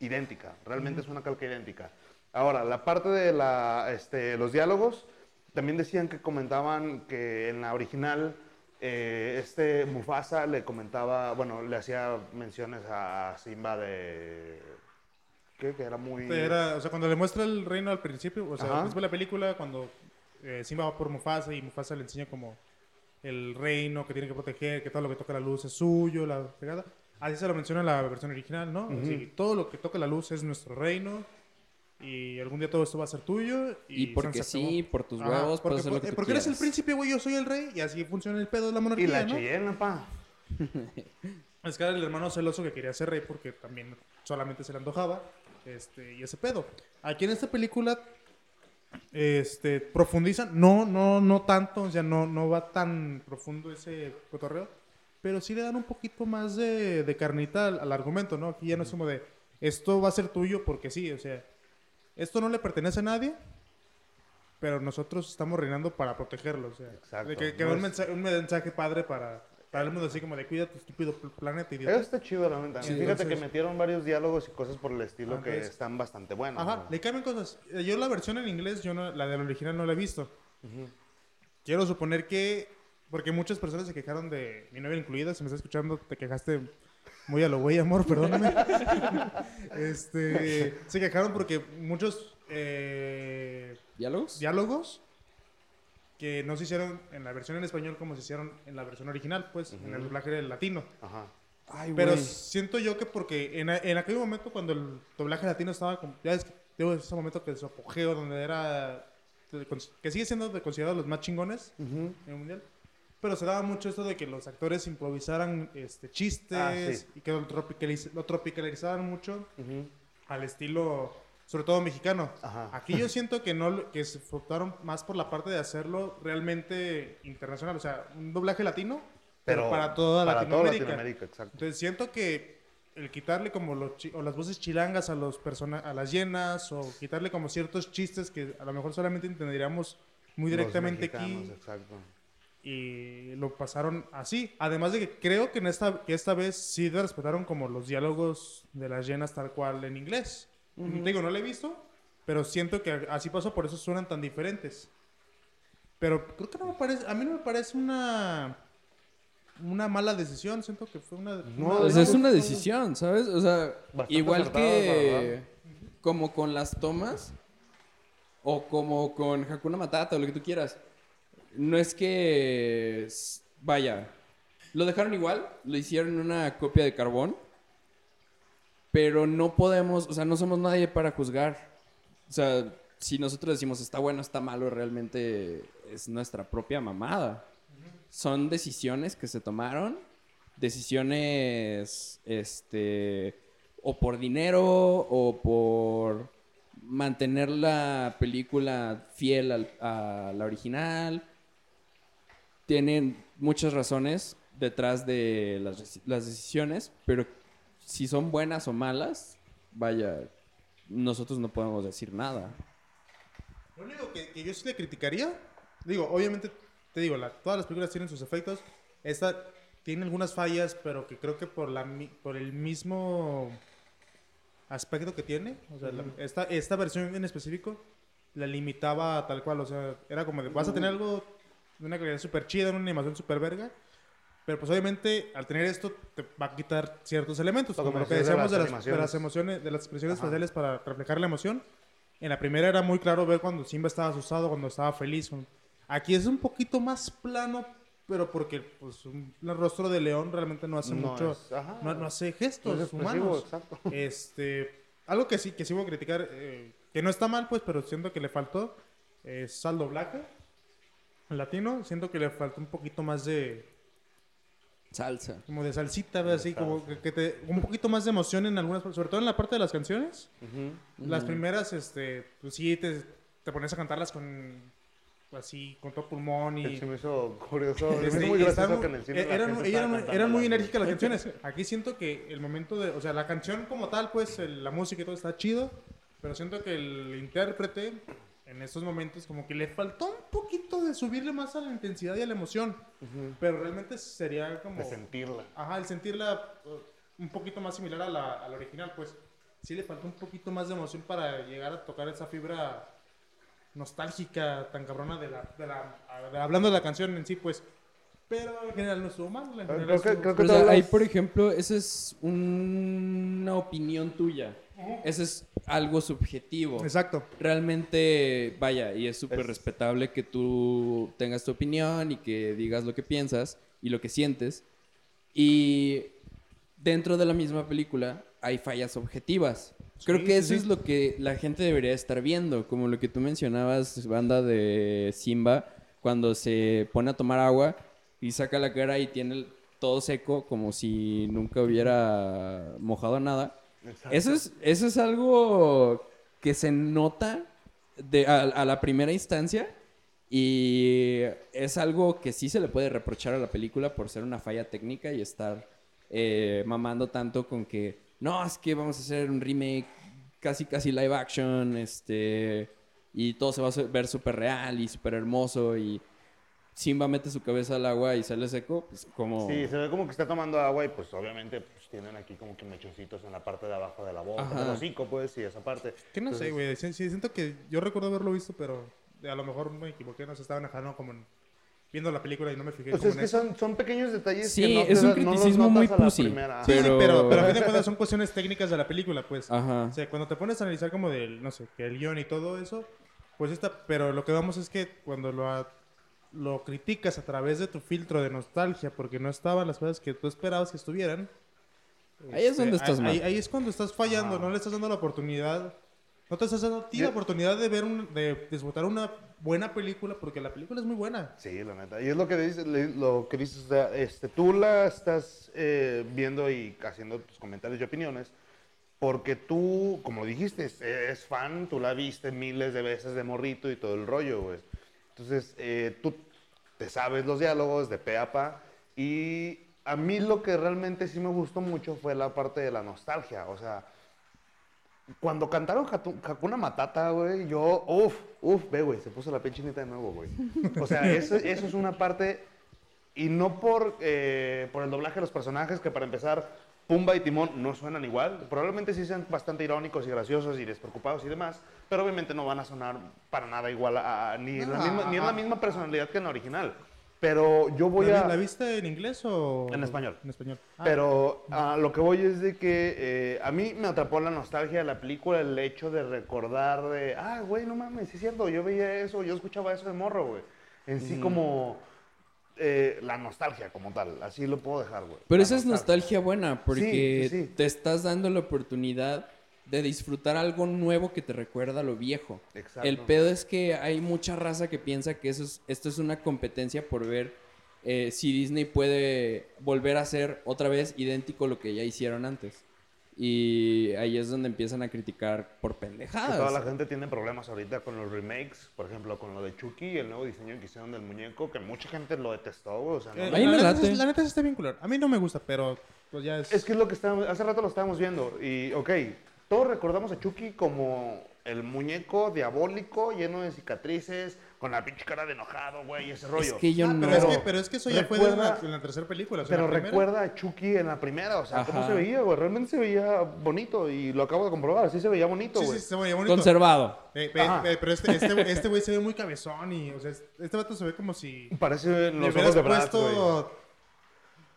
idéntica, realmente es una calca idéntica. Ahora, la parte de la, este, los diálogos, también decían que comentaban que en la original, eh, este Mufasa le comentaba, bueno, le hacía menciones a Simba de... ¿Qué? Que era muy... Era, o sea, cuando le muestra el reino al principio, o sea, Ajá. después de la película, cuando eh, Simba va por Mufasa y Mufasa le enseña como el reino que tiene que proteger, que todo lo que toca la luz es suyo, la pegada. Así se lo menciona en la versión original, ¿no? Así, todo lo que toca la luz es nuestro reino y algún día todo esto va a ser tuyo. Y porque se acabó. sí, por tus Ajá, huevos, porque, puedes hacer lo que tú porque eres el príncipe, güey, yo soy el rey y así funciona el pedo de la monarquía, Y la ¿no? Cheyenne, pa. Es que era el hermano celoso que quería ser rey porque también solamente se le antojaba. Este, y ese pedo. Aquí en esta película este, profundizan, no, no, no tanto, o sea, no, no va tan profundo ese cotorreo, pero sí le dan un poquito más de, de carnita al, al argumento, ¿no? Aquí ya no es como de, esto va a ser tuyo porque sí, o sea, esto no le pertenece a nadie, pero nosotros estamos reinando para protegerlo, o sea, Exacto. de que, que No da un, es- mensaje, un mensaje padre para, para el mundo, así como de cuida tu estúpido pl- planeta, idiota. Eso está chido, la neta. Sí, Fíjate entonces- que metieron varios diálogos y cosas por el estilo Ah, que entonces- están bastante buenos. Ajá, ¿no? le cambian cosas. Eh, Yo la versión en inglés, yo no, la del original no la he visto. Quiero suponer que, porque muchas personas se quejaron de, mi novia incluida, si me estás escuchando, te quejaste muy a lo güey, amor, perdóname. este, se quejaron porque muchos eh, ¿Diálogos? diálogos que no se hicieron en la versión en español como se hicieron en la versión original, pues, en el doblaje del latino. Ajá. Ay, Pero güey. siento yo que porque en, a- en aquel momento cuando el doblaje latino estaba, como- ya es que digo, ese momento que su apogeo, donde era, que sigue siendo de- considerado los más chingones en el mundial, pero se daba mucho esto de que los actores improvisaran este, chistes Ah, sí. y que lo, tropicaliz- lo tropicalizaran mucho Ujú. al estilo sobre todo mexicano. Ajá. Aquí yo siento que no que se optaron más por la parte de hacerlo realmente internacional, o sea, un doblaje latino, pero, para toda para toda Latinoamérica. Latinoamérica, exacto. Entonces siento que el quitarle como los o las voces chilangas a los persona a las llenas o quitarle como ciertos chistes que a lo mejor solamente entenderíamos muy directamente mexicanos, aquí Exacto. y lo pasaron así. Además de que creo que en esta que esta vez sí respetaron como los diálogos de las llenas tal cual en inglés. Digo, no lo he visto, pero siento que así pasó, por eso suenan tan diferentes. Pero creo que no me parece, a mí no me parece una una mala decisión, siento que fue una, No, una- es una decisión, ¿sabes? O sea, Bastante igual la que como con las tomas o como con Hakuna Matata o lo que tú quieras. No es que vaya, lo dejaron igual, lo hicieron en una copia de carbón, pero no podemos, o sea, no somos nadie para juzgar. O sea, si nosotros decimos está bueno, está malo, realmente es nuestra propia mamada. Son decisiones que se tomaron, decisiones, este, o por dinero o por mantener la película fiel al- a la original. Tienen muchas razones detrás de las, deci- las decisiones, pero si son buenas o malas, vaya, nosotros no podemos decir nada. Lo único que, que yo sí le criticaría, digo, obviamente, te digo, la- todas las películas tienen sus efectos. Esta tiene algunas fallas, pero que creo que por, la, por el mismo aspecto que tiene, o sea, la- esta, esta versión en específico la limitaba tal cual, o sea, era como de, vas a tener algo de una calidad súper chida, una animación súper verga, pero pues obviamente al tener esto te va a quitar ciertos elementos, como me lo que decías de decíamos de las las, de las emociones, de las expresiones Ajá. faciales para reflejar la emoción. En la primera era muy claro ver cuando Simba estaba asustado, cuando estaba feliz. Aquí es un poquito más plano, pero porque pues, un el rostro de león realmente no hace No mucho, es- ajá. no, no hace es gestos expresivo, humanos. exacto. Este, algo que sí, que sí voy a criticar, eh, que no está mal, pues, pero siento que le faltó, es al doblaje latino. Siento que le faltó un poquito más de, Salsa. como de salsita, ¿ves? así, como que, que te, un poquito más de emoción en algunas, sobre todo en la parte de las canciones. Ujú. Las primeras, este, pues sí, te, te pones a cantarlas con, así, con todo pulmón y... Se me hizo curioso. se me hizo muy gracioso estaban- que en el cine la eran, gente eran- estaba eran muy cantándolas. enérgicas las canciones. Aquí siento que el momento de, o sea, la canción como tal, pues el- la música y todo está chido, pero siento que el intérprete en estos momentos como que le faltó un poquito de subirle más a la intensidad y a la emoción, Ujú. pero realmente sería como, De sentirla. ajá, el sentirla uh, un poquito más similar a la, a la original, pues sí le faltó un poquito más de emoción para llegar a tocar esa fibra nostálgica tan cabrona de la, de la, de- hablando de la canción en sí, pues. Pero en general no estuvo mal. en general Creo que- creo que- Pero, o sea, ahí, por ejemplo, esa es un- una opinión tuya. Ese es algo subjetivo. Exacto. Realmente, vaya, y es súper Es- respetable que tú tengas tu opinión y que digas lo que piensas y lo que sientes. Y dentro de la misma película hay fallas objetivas. Creo Sí, que eso sí. es lo que la gente debería estar viendo, como lo que tú mencionabas, banda de Simba, cuando se pone a tomar agua y saca la cara y tiene todo seco, como si nunca hubiera mojado nada. Exacto. Eso es, eso es algo que se nota de, a, a la primera instancia y es algo que sí se le puede reprochar a la película por ser una falla técnica y estar eh, mamando tanto con que no, es que vamos a hacer un remake casi casi live action, este, y todo se va a ver súper real y súper hermoso y Simba mete su cabeza al agua y sale seco, pues como... Sí, se ve como que está tomando agua y pues obviamente tienen aquí como que mechoncitos en la parte de abajo de la boca, Ajá. del hocico pues y esa parte. Que no sé, Entonces, güey. Sí, sí, siento que yo recuerdo haberlo visto, pero a lo mejor me equivoqué. No se estaba enojando como en- viendo la película y no me fijé. Pues como es en que son, son pequeños detalles Sí, que no, te es un no criticismo notas muy pussy. Sí, pero- pero, pero a fin de cuentas son cuestiones técnicas de la película, pues. Ajá. O sea, cuando te pones a analizar como del, no sé, que el guion y todo eso, pues está, pero lo que vamos es que cuando lo, a- lo criticas a través de tu filtro de nostalgia, porque no estaban las cosas que tú esperabas que estuvieran. Ahí es donde este, estás ahí, mal. ahí- ahí es cuando estás fallando, Ajá. no le estás dando la oportunidad, no te estás dando a ti la oportunidad de ver, un, de disfrutar una buena película, porque la película es muy buena. Sí, la neta. Y es lo que dices, lo que dices, o sea, este, tú la estás eh, viendo y haciendo tus comentarios y opiniones porque tú, como dijiste, es- eres fan, tú la viste miles de veces de morrito y todo el rollo, güey. Entonces, eh, tú te sabes los diálogos de pe a pa. Y a mí lo que realmente sí me gustó mucho fue la parte de la nostalgia. O sea, cuando cantaron Hakuna Matata, güey, yo, uff, uff, ve, güey, se puso la piel chinita de nuevo, güey. O sea, eso, eso es una parte, y no por, eh, por el doblaje de los personajes, que para empezar, Pumba y Timón no suenan igual. Probablemente sí sean bastante irónicos y graciosos y despreocupados y demás, pero obviamente no van a sonar para nada igual, a, a- ni, en la No, misma, ni en la misma personalidad que en la original. Pero yo voy ¿La, a... la viste en inglés o...? En español. En español. Ah, Pero a lo que voy es de que eh, a mí me atrapó la nostalgia de la película, el hecho de recordar de, ah, güey, no mames, sí es cierto, yo veía eso, yo escuchaba eso de morro, güey. En sí como eh, la nostalgia como tal, así lo puedo dejar, güey. Pero La esa es nostalgia buena, porque Sí, sí, sí. te estás dando la oportunidad de disfrutar algo nuevo que te recuerda a lo viejo. Exacto. El pedo es que hay mucha raza que piensa que eso es, esto es una competencia por ver eh, si Disney puede volver a hacer otra vez idéntico lo que ya hicieron antes. Y ahí es donde empiezan a criticar por Que pendejadas. toda la gente tiene problemas ahorita con los remakes, por ejemplo, con lo de Chucky, el nuevo diseño que hicieron del muñeco, que mucha gente lo detestó. O sea, no- eh, A mí me la, late. neta, la neta está bien culero. A mí no me gusta, pero pues ya es... Es que es lo que estábamos, hace rato lo estábamos viendo. Y, ok, todos recordamos a Chucky como el muñeco diabólico, lleno de cicatrices, con la pinche cara de enojado, güey, ese rollo. Es que yo Ah, no... pero, es que, pero es que eso ya fue de Recuerda- la, en la tercera película. o sea, Pero recuerda a Chucky en la primera, o sea, cómo se veía, güey. Realmente se veía bonito y lo acabo de comprobar, sí se veía bonito, Sí, güey. sí, se veía bonito. Conservado. Eh, pero este, este, este güey se ve muy cabezón y, o sea, este vato se ve como si Parece los ojos de Brad, güey.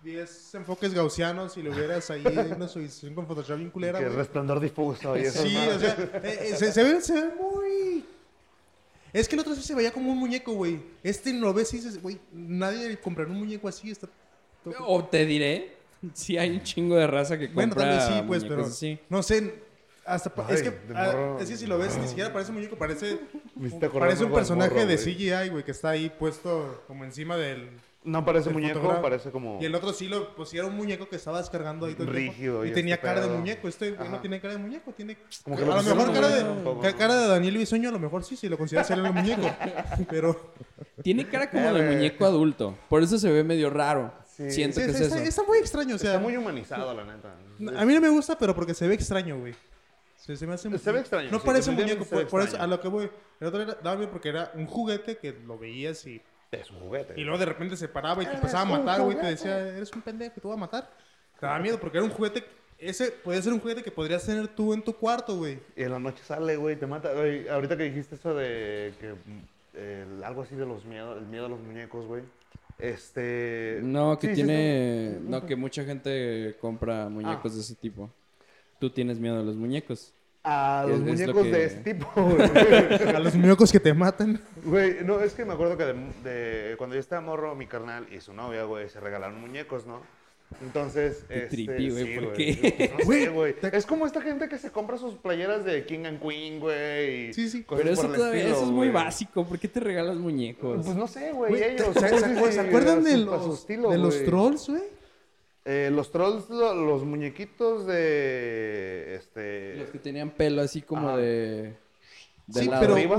Puesto 10 enfoques gaussianos y le hubieras ahí una subición con Photoshop bien culera, Que resplandor difuso y eso. Sí, o sea, eh, eh, se, se ve, se ve muy... Es que el otro sí se veía como un muñeco, güey. Este lo ves y dices, güey, nadie comprará un muñeco así. Está... O te diré, si hay un chingo de raza que compra Bueno, tal vez sí, pues, pero así. no sé. Hasta es que ah, es que si lo ves ni siquiera parece un muñeco, parece parece un personaje morro, de. CGI, güey, que está ahí puesto como encima del No parece muñeco, fotograma. parece como... Y el otro sí lo sí era un muñeco que estaba descargando ahí todo el tiempo. Rígido y, y tenía este cara de pedo. muñeco. Este güey no tiene cara de muñeco, tiene Como que a lo mejor pusieron cara de, un poco, cara de Daniel Bisoño a lo mejor sí, si lo consideras él el muñeco. Pero Tiene cara como de muñeco adulto. Por eso se ve medio raro. Sí. Siento sí, que está, es está- eso. está muy extraño, o sea, Está muy humanizado, la neta. a mí no me gusta, pero porque se ve extraño, güey. Se, se me hace Se ve extraño, No sí, parece un definitivamente muñeco, se ve por, por eso extraño. a lo que voy. El otro era, daba miedo porque era un juguete que lo veías y Es un juguete. Y luego de repente se paraba y te Eres empezaba a matar, güey. Te decía, eres un pendejo, te voy a matar. Te daba miedo porque era un juguete. Ese podía ser un juguete que podrías tener tú en tu cuarto, güey. Y en la noche sale, güey, te mata. Güey, ahorita que dijiste eso de que el- algo así de los miedos, el miedo a los muñecos, güey. Este. No, que sí, sí, tiene... No, que mucha gente compra muñecos Ah. de ese tipo. Tú tienes miedo a los muñecos. A los muñecos que- de ese tipo, güey. A los muñecos que te matan. Güey, no, es que me acuerdo que de, de- cuando yo estaba morro, mi carnal y su novia, güey, se regalaron muñecos, ¿no? Entonces, Qué este, trippy, güey, sí, ¿por güey. qué? No sé, Güey, Es como esta gente que se compra sus playeras de King and Queen, güey. y Sí, sí. Pero eso todavía estilo, eso es muy güey. básico. ¿Por qué te regalas muñecos? Pues no sé, güey, Güey, ellos. ¿Se, se- acuerdan de los, estilo, de los güey. trolls, güey? Eh, los trolls, lo- los muñequitos de. Este. Los que tenían pelo así como Ajá. de... De Sí, lado. pero ¿Arriba?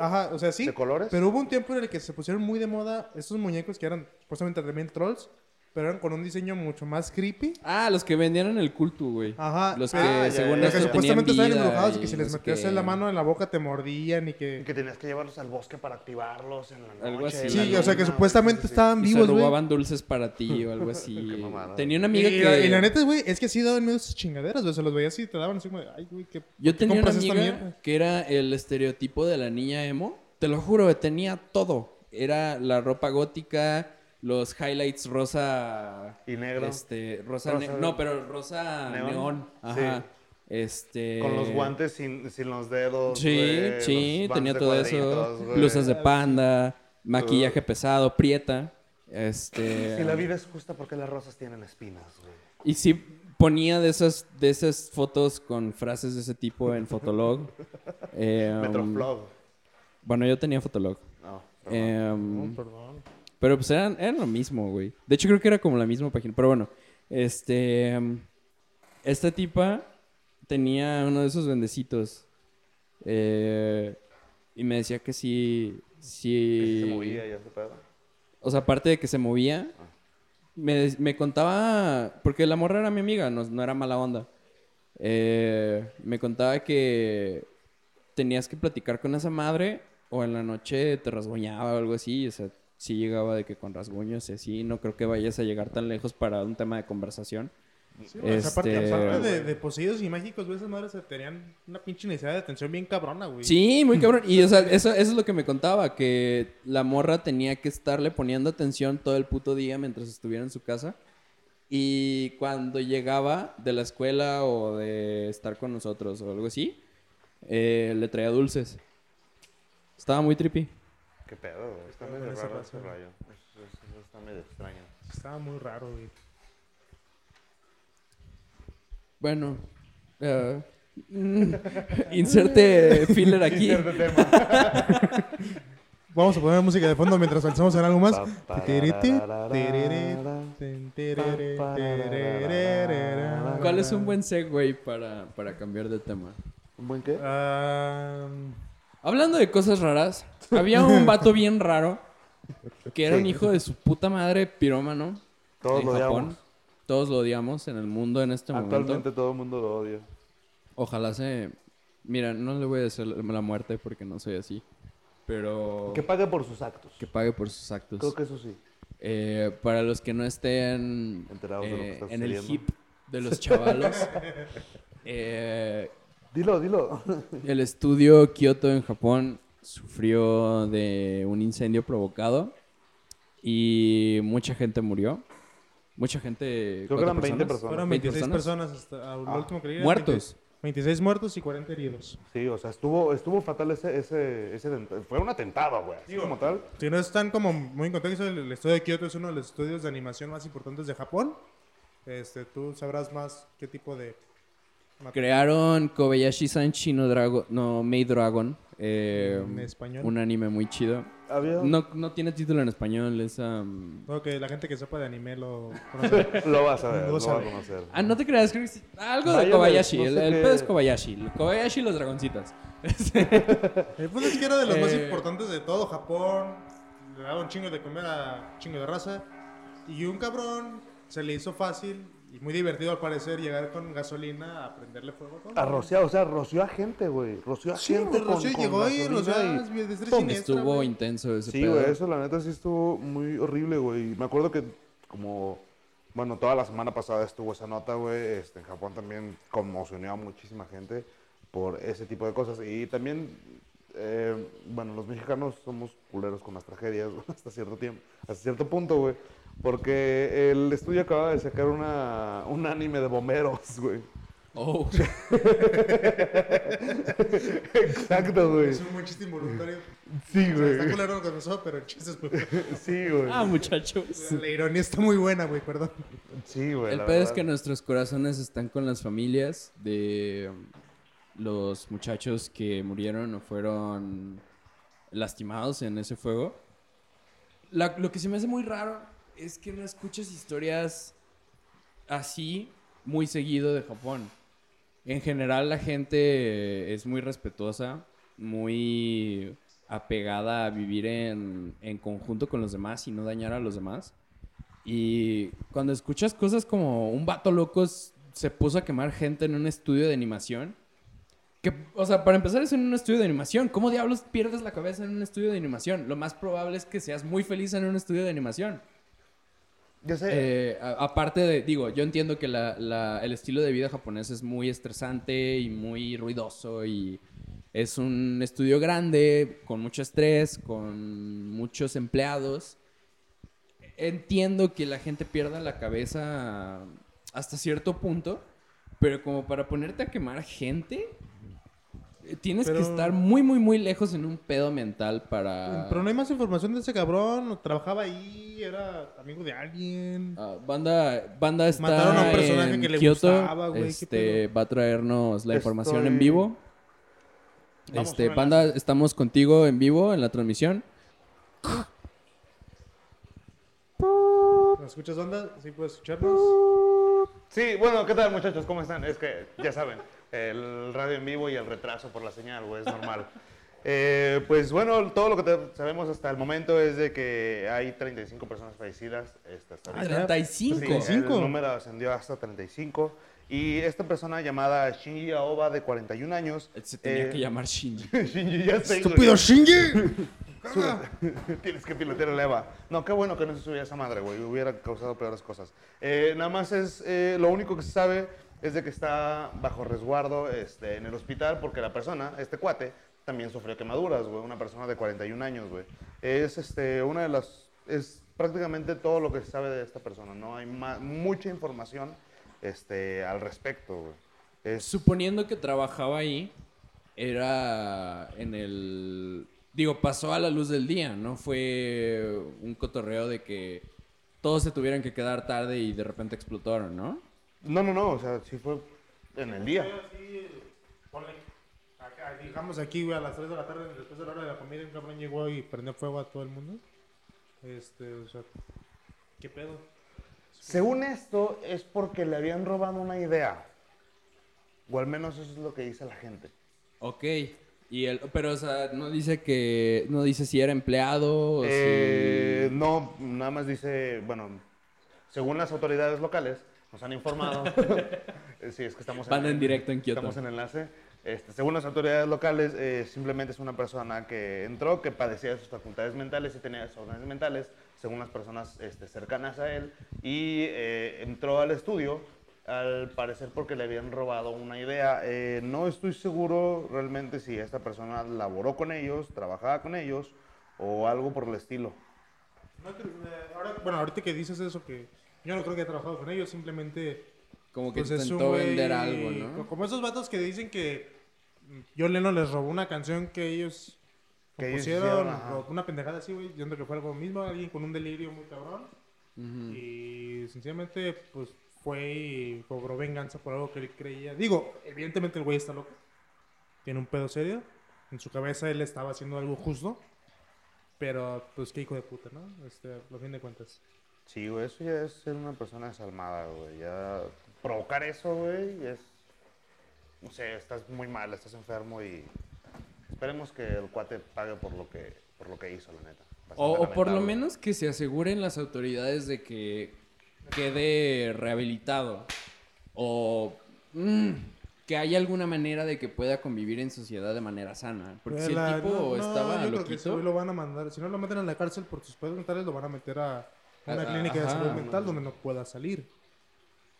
ajá, o sea, sí. ¿De colores? Pero hubo un tiempo en el que se pusieron muy de moda estos muñecos que eran supuestamente también trolls, pero eran con un diseño mucho más creepy. Ah, los que vendían en el culto, güey. Ajá. Los que Ah, ya, según ya, Los que supuestamente estaban embrujados y y que si les metías qué. la mano en la boca te mordían y Y que... que tenías que llevarlos al bosque para activarlos en la noche. Algo así. Sí, o sea que supuestamente estaban vivos, güey. robaban dulces para ti o algo así. Qué mamada. Tenía una amiga y que... y la neta, güey, es que sí daban miedo esas chingaderas, güey. Se los veías y te daban así como de, ay, güey, qué. Yo ¿por qué tenía una compras esta amiga que era el estereotipo de la niña emo. Te lo juro, tenía todo. Era la ropa gótica, los highlights rosa... Y negro. Este, rosa... Rosa- ne- no, pero rosa neón. neón. Ajá. Este... Con los guantes sin, sin los dedos. Sí, sí, tenía todo eso. Blusas de panda, maquillaje pesado, prieta. Este... Si la vida es justa, porque las rosas tienen espinas, güey? Y sí ponía de esas, de esas fotos con frases de ese tipo en Fotolog. Eh, um, Metroflog. bueno, yo tenía Fotolog. No, perdón. Em, Perdón. Pero pues eran, eran lo mismo, güey. De hecho, creo que era como la misma página. Pero bueno, este. em, Esta tipa tenía uno de esos bendecitos. Eh, y me decía que sí, sí... Que se movía y ese pedo. O sea, aparte de que se movía, me, me contaba, porque la morra era mi amiga, no, no era mala onda. Eh, me contaba que tenías que platicar con esa madre o en la noche te rasguñaba o algo así. O sea, sí llegaba de que con rasguños y así. No creo que vayas a llegar tan lejos para un tema de conversación. Sí, güey, o sea, aparte, Este- aparte de, de poseídos y mágicos, güey, esas madres tenían una pinche necesidad de atención bien cabrona, güey. Sí, muy cabrón. Y o sea, eso, eso es lo que me contaba, que la morra tenía que estarle poniendo atención todo el puto día mientras estuviera en su casa. Y cuando llegaba de la escuela o de estar con nosotros o algo así, eh, le traía dulces. Estaba muy trippy. Qué pedo, güey. Está medio raro ese rollo. Eso, eso- eso está medio extraño. Estaba muy raro, güey. Bueno, mm, inserte filler aquí. Vamos a poner música de fondo mientras pensamos en algo más. ¿Cuál es un buen segue para, para cambiar de tema? ¿Un buen qué? Ah, Hablando de cosas raras, había un vato bien raro que era un hijo de su puta madre pirómano Todos en lo Japón. odiamos. Todos lo odiamos en el mundo en este Actualmente momento. todo el mundo lo odia. Ojalá se... Mira, no le voy a decir la muerte porque no soy así. Pero... Que pague por sus actos. que pague por sus actos. Creo que eso sí. Eh, para los que no estén Enterados de lo que eh, está en el sucediendo. hip de los chavalos, eh, Dilo, dilo. el estudio Kyoto en Japón sufrió de un incendio provocado y mucha gente murió. Mucha gente. Creo que ¿cuatro eran 20 personas. fueron 20 26 personas. personas, hasta, a lo Ah, último que leí, Muertos. 20 26 muertos y 40 heridos. Sí, o sea, estuvo, estuvo fatal ese, ese, ese Fue un atentado, güey. Digo, como tal. Si no están como muy en contexto, el, el estudio de Kyoto es uno de los estudios de animación más importantes de Japón. Este, tú sabrás más qué tipo de... Crearon Kobayashi-san Shino Dragon. No, Maid Dragon. eh, En español. Un anime muy chido. Había... No, no tiene título en español, es. um, Creo que la gente que sepa de anime lo conoce. Lo vas a ver, Lo vas a conocer. Ah, no te creas, creo que sí. Algo de Vaya, Kobayashi. no el sé el pedo es Kobayashi. Kobayashi y los dragoncitos. El punto es que era de los más Eh. importantes de todo Japón. Le daba un chingo de comer a chingo de raza. Y un cabrón se le hizo fácil y muy divertido al parecer llegar con gasolina a prenderle fuego a todo. A rociar, o sea, roció a gente, güey. Roció a Sí, gente güey, con, Rocío con llegó ahí, gasolina Rocío, y- Estuvo güey. intenso ese Sí, pedo. güey, eso la neta sí estuvo muy horrible, güey. Me acuerdo que como, bueno, toda la semana pasada estuvo esa nota, güey. Este, en Japón también conmocionó a muchísima gente por ese tipo de cosas. Y también, eh, bueno, los mexicanos somos culeros con las tragedias güey, hasta cierto tiempo, hasta cierto punto, güey. Porque el estudio acaba de sacar una, un anime de bomberos, güey. Oh. Exacto, güey. Es un chiste involuntario. Sí, O sea, está güey. culero lo que pasó, pero el chiste es muy bueno. Sí, güey. Ah, muchachos. La ironía está muy buena, güey, perdón. Sí, güey. El pedo es que nuestros corazones están con las familias de los muchachos que murieron o fueron lastimados en ese fuego. La- lo que se me hace muy raro es que no escuchas historias así muy seguido de Japón. En general la gente es muy respetuosa, muy apegada a vivir en, en conjunto con los demás y no dañar a los demás. Y cuando escuchas cosas como un vato loco se puso a quemar gente en un estudio de animación. Que, o sea, para empezar es en un estudio de animación. ¿Cómo diablos pierdes la cabeza en un estudio de animación? Lo más probable es que seas muy feliz en un estudio de animación. Ya sé. Eh, a- aparte de, digo, yo entiendo que la- la- el estilo de vida japonés es muy estresante y muy ruidoso y es un estudio grande, con mucho estrés, con muchos empleados. Entiendo que la gente pierda la cabeza hasta cierto punto, pero como para ponerte a quemar gente, tienes Pero- que estar muy, muy, muy lejos en un pedo mental para... Pero no hay más información de ese cabrón. Trabajaba ahí, era amigo de alguien. Ah, banda, banda está Mataron a un personaje en que le Kioto, gustaba, güey, ¿qué Este, va a traernos la información en vivo. Vamos este, banda, estamos contigo en vivo en la transmisión. ¿Nos escuchas, onda? ¿Sí puedes escucharnos? Sí, bueno, ¿qué tal muchachos? ¿Cómo están? Es que, ya saben, el radio en vivo y el retraso por la señal, güey, es normal. Eh, pues bueno, todo lo que sabemos hasta el momento es de que hay 35 personas fallecidas. este, hasta Ah, ahorita. 35. Sí, 35. el número ascendió hasta 35. Y esta persona llamada Shinji Aoba, de 41 años. Se tenía eh, que llamar Shinji. Shinji, ya sé. ¡Estúpido Shinji! Tienes que pilotear el EVA. No, qué bueno que no se subía esa madre, güey. Hubiera causado peores cosas. Eh, nada más es, eh, lo único que se sabe es de que está bajo resguardo este, en el hospital porque la persona, este cuate, también sufrió quemaduras, güey. Una persona de 41 años, güey. Es este, una de las, es prácticamente todo lo que se sabe de esta persona. No hay mucha información este, al respecto, Suponiendo que trabajaba ahí, era en el... Digo, pasó a la luz del día, ¿no? Fue un cotorreo de que todos se tuvieran que quedar tarde y de repente explotaron, ¿no? No, no, no, o sea, sí fue en el día. Así, ponle, acá, digamos aquí, güey, a las 3 de la tarde, después de la hora de la comida, un cabrón llegó y prendió fuego a todo el mundo. Este, o sea, ¿qué pedo? Según esto, es porque le habían robado una idea. O al menos eso es lo que dice la gente. Ok. Y el, pero, o sea, no dice que... No dice si era empleado o Eh, si... no, nada más dice, bueno, según las autoridades locales, nos han informado. Eh, sí, es que estamos Van en directo en Kioto. Estamos en enlace. Este, según las autoridades locales, eh, simplemente es una persona que entró, que padecía de sus facultades mentales y tenía desórdenes mentales, según las personas este, cercanas a él, y eh, entró al estudio, al parecer porque le habían robado una idea. Eh, no estoy seguro realmente si esta persona laboró con ellos, trabajaba con ellos, o algo por el estilo. No creo- eh, ahora- bueno, ahorita que dices eso, que yo no creo que haya trabajado con ellos, simplemente. Como que pues, intentó güey- vender algo, ¿no? Como esos vatos que dicen que John Lennon les robó una canción que ellos Que o una pendejada así, güey, yendo que fue algo mismo, alguien con un delirio muy cabrón. Y sencillamente, pues fue y cobró venganza por algo que él creía. Digo, evidentemente el güey está loco. Tiene un pedo serio. En su cabeza él estaba haciendo algo justo. Pero, pues, qué hijo de puta, ¿no? Este, a fin de cuentas. Sí, güey, eso ya es ser una persona desalmada, güey. Ya provocar eso, güey, es... No sé, estás muy mal, estás enfermo y... Esperemos que el cuate pague por lo que, por lo que hizo, la neta. O, o por lo menos que se aseguren las autoridades de que quede rehabilitado. O mm, que haya alguna manera de que pueda convivir en sociedad de manera sana. Porque si La- el tipo no, no, estaba yo creo que loquito... güey lo van a mandar. Si no lo meten a la cárcel por sus pedos mentales, lo van a meter a una Ah, clínica de salud mental donde no pueda salir.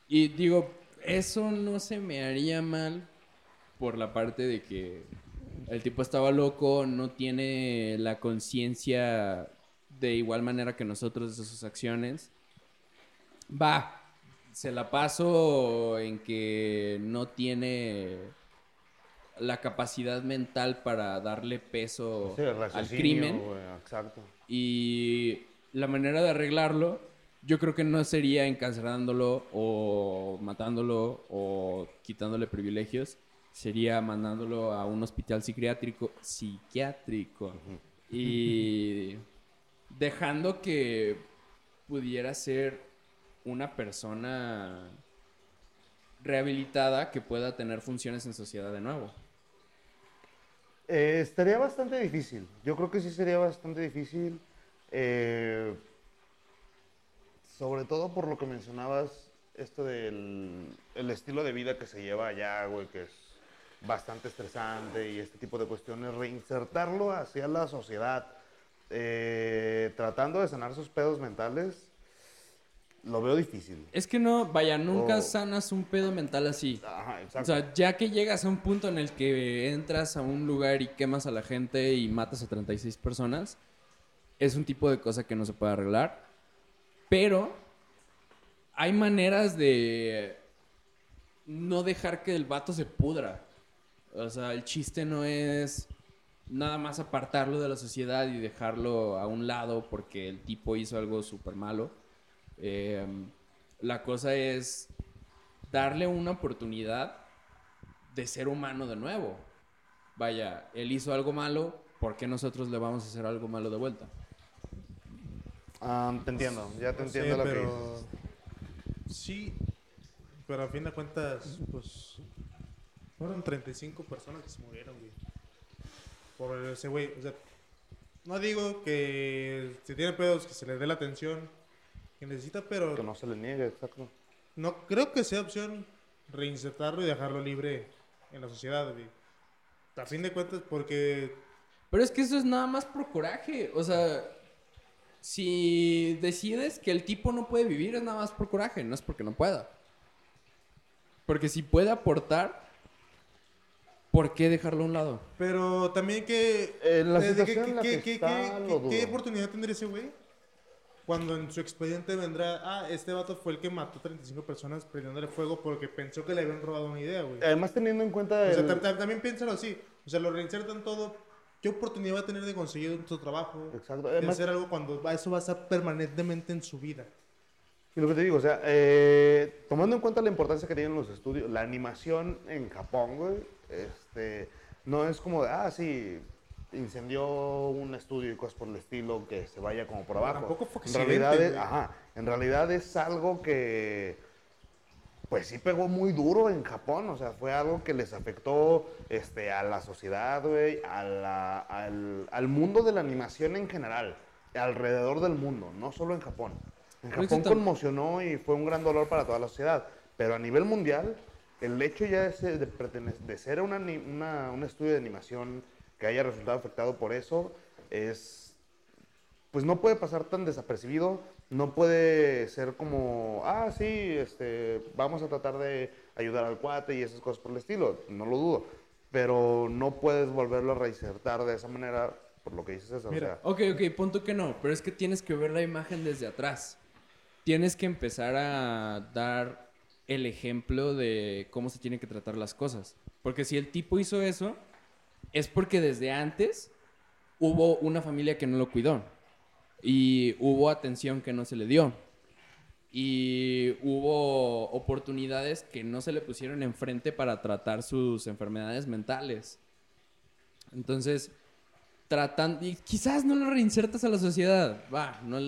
Y digo, eso no se me haría mal por la parte de que el tipo estaba loco, no tiene la conciencia de igual manera que nosotros de sus acciones. Va, se la paso en que no tiene la capacidad mental para darle peso Sí, el al crimen. güey, exacto. Y la manera de arreglarlo, yo creo que no sería encarcelándolo o matándolo o quitándole privilegios, sería mandándolo a un hospital psiquiátrico, psiquiátrico y dejando que pudiera ser una persona rehabilitada que pueda tener funciones en sociedad de nuevo. Eh, estaría bastante difícil. Yo creo que sí sería bastante difícil. Eh, sobre todo por lo que mencionabas, esto del el estilo de vida que se lleva allá, güey, que es bastante estresante y este tipo de cuestiones, reinsertarlo hacia la sociedad, eh, tratando de sanar sus pedos mentales, lo veo difícil. Es que no, vaya, nunca Oh. sanas un pedo mental así. Ajá, O sea, ya que llegas a un punto en el que entras a un lugar y quemas a la gente y matas a 36 personas, es un tipo de cosa que no se puede arreglar. Pero hay maneras de no dejar que el vato se pudra. O sea, el chiste no es nada más apartarlo de la sociedad y dejarlo a un lado porque el tipo hizo algo súper malo. Eh, la cosa es darle una oportunidad de ser humano de nuevo. Vaya, él hizo algo malo, ¿por qué nosotros le vamos a hacer algo malo de vuelta? Ah, te entiendo, ya te No sé, entiendo lo que pero dices. sí. pero a fin de cuentas, pues. Fueron 35 personas que se murieron, güey. Por ese güey. O sea, no digo que si tiene pedos que se le dé la atención que necesita, pero Que no se le niegue, exacto. no creo que sea opción reinsertarlo y dejarlo libre en la sociedad, güey. A fin de cuentas, porque Pero es que eso es nada más por coraje. O sea, si decides que el tipo no puede vivir, es nada más por coraje, no es porque no pueda. Porque si puede aportar, ¿por qué dejarlo a un lado? Pero también que... En la situación en la que qué- está, qué- lo qué dudo. oportunidad tendría ese güey? Cuando en su expediente vendrá, ah, este vato fue el que mató 35 personas prendiéndole fuego porque pensó que le habían robado una idea, güey. Además, teniendo en cuenta. O sea, el- tam- tam- también piénsalo así. O sea, lo reinsertan todo. ¿Qué oportunidad va a tener de conseguir otro trabajo? Exacto. De Además, hacer algo cuando eso va a estar permanentemente en su vida. Y lo que te digo, o sea, eh, tomando en cuenta la importancia que tienen los estudios, la animación en Japón, güey, este, no es como de, ah, sí, incendió un estudio y cosas por el estilo que se vaya como por abajo. Tampoco fue en realidad, es, ajá, en realidad es algo que, pues sí pegó muy duro en Japón, o sea, fue algo que les afectó este, a la sociedad, güey, a la- al, al mundo de la animación en general, alrededor del mundo, no solo en Japón. En Japón conmocionó y fue un gran dolor para toda la sociedad, pero a nivel mundial, el hecho ya de ser, de de ser una- un estudio de animación que haya resultado afectado por eso, es pues no puede pasar tan desapercibido, no puede ser como, ah, sí, este, vamos a tratar de ayudar al cuate y esas cosas por el estilo, no lo dudo, pero no puedes volverlo a reinsertar de esa manera, por lo que dices eso, Mira, o Ok, ok, punto que no, pero es que tienes que ver la imagen desde atrás. Tienes que empezar a dar el ejemplo de cómo se tienen que tratar las cosas. Porque si el tipo hizo eso, es porque desde antes hubo una familia que no lo cuidó. Y hubo atención que no se le dio. Y hubo oportunidades que no se le pusieron enfrente para tratar sus enfermedades mentales. Entonces, tratan y quizás no lo reinsertas a la sociedad, va, no,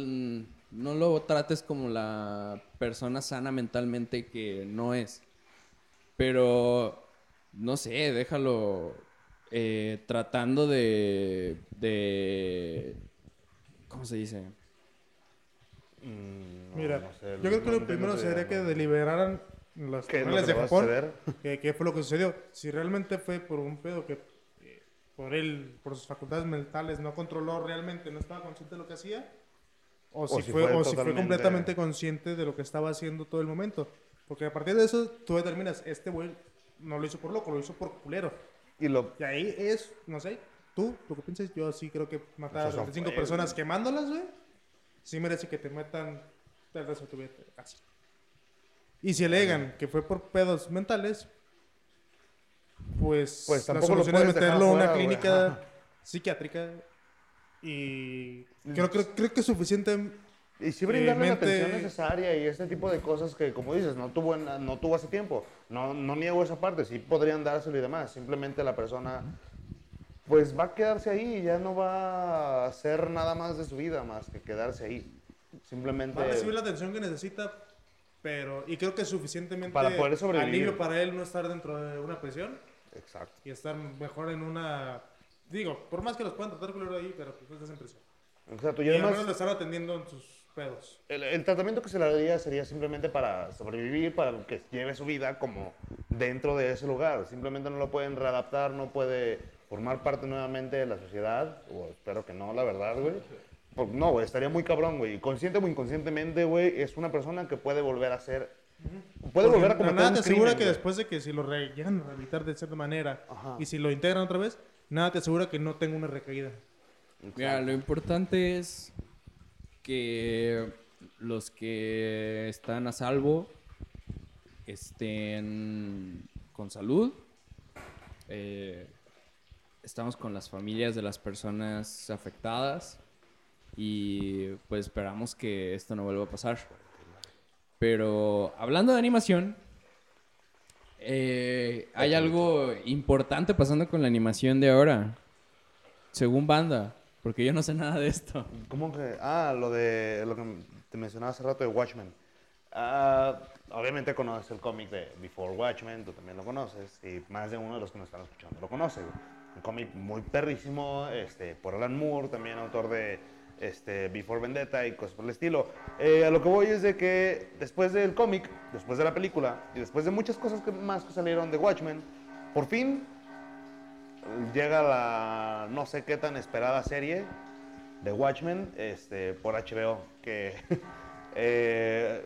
no lo trates como la persona sana mentalmente que no es, pero no sé, déjalo eh, tratando de, de, ¿cómo se dice? Mm, Mira, no sé, yo creo que lo primero sería idea, que no. deliberaran los ¿Qué es lo tribunales que de Japón que- qué fue lo que sucedió. Si realmente fue por un pedo que eh, por él, por sus facultades mentales, no controló realmente, no estaba consciente de lo que hacía, o, si, si fue, fue o si fue completamente consciente de lo que estaba haciendo todo el momento. Porque a partir de eso tú determinas, este güey no lo hizo por loco, lo hizo por culero. Y lo, Y ahí es, no sé, tú, lo que pienses, yo sí creo que matar a Pues eso 35 fue, personas güey. quemándolas, güey, sí merece que te metan el resto de tu vida cárcel. Y si alegan que fue por pedos mentales, pues, Pues la solución es meterlo a una afuera, güey, clínica ajá. psiquiátrica y creo, creo, creo que es suficiente Y sí brindarle la mente- atención necesaria y este tipo de cosas que, como dices, no tuvo, no tuvo hace tiempo. No, no niego esa parte, sí podrían dárselo y demás. Simplemente la persona, pues va a quedarse ahí y ya no va a hacer nada más de su vida más que quedarse ahí. Simplemente... Va a recibir la atención que necesita, pero. Y creo que es suficientemente. Para poder sobrevivir. Alivio para él no estar dentro de una prisión Exacto. y estar mejor en una. Digo, por más que los puedan tratar culero ahí, pero pues no estás en prisión. Exacto. Y Y, al además, menos lo están atendiendo en sus pedos. el, el tratamiento que se le daría sería simplemente para sobrevivir, para que lleve su vida como dentro de ese lugar. Simplemente no lo pueden readaptar, no puede formar parte nuevamente de la sociedad. O espero que no, la verdad, güey. No, güey, estaría muy cabrón, güey. Consciente o inconscientemente, güey, es una persona que puede volver a ser. Puede Porque volver a cometer Nada un te asegura crimen, que güey. después de que si lo re- llegan a rehabilitar de cierta manera Ajá. y si lo integran otra vez, nada te asegura que no tenga una recaída. Mira, lo importante es que los que están a salvo estén con salud. Eh, estamos con las familias de las personas afectadas y pues esperamos que esto no vuelva a pasar. Pero hablando de animación, eh, hay algo importante pasando con la animación de ahora, según banda, porque yo no sé nada de esto. ¿Cómo que? Ah, lo de lo que te mencionaba hace rato de Watchmen. Ah, obviamente conoces el cómic de Before Watchmen, tú también lo conoces, y más de uno de los que nos están escuchando lo conoce. Un cómic muy perrísimo, este, por Alan Moore, también autor de este, Before Vendetta y cosas por el estilo. Eh, a lo que voy es de que después del cómic, después de la película, y después de muchas cosas que, más que salieron de Watchmen, por fin llega la no sé qué tan esperada serie de Watchmen este, por HBO, que eh,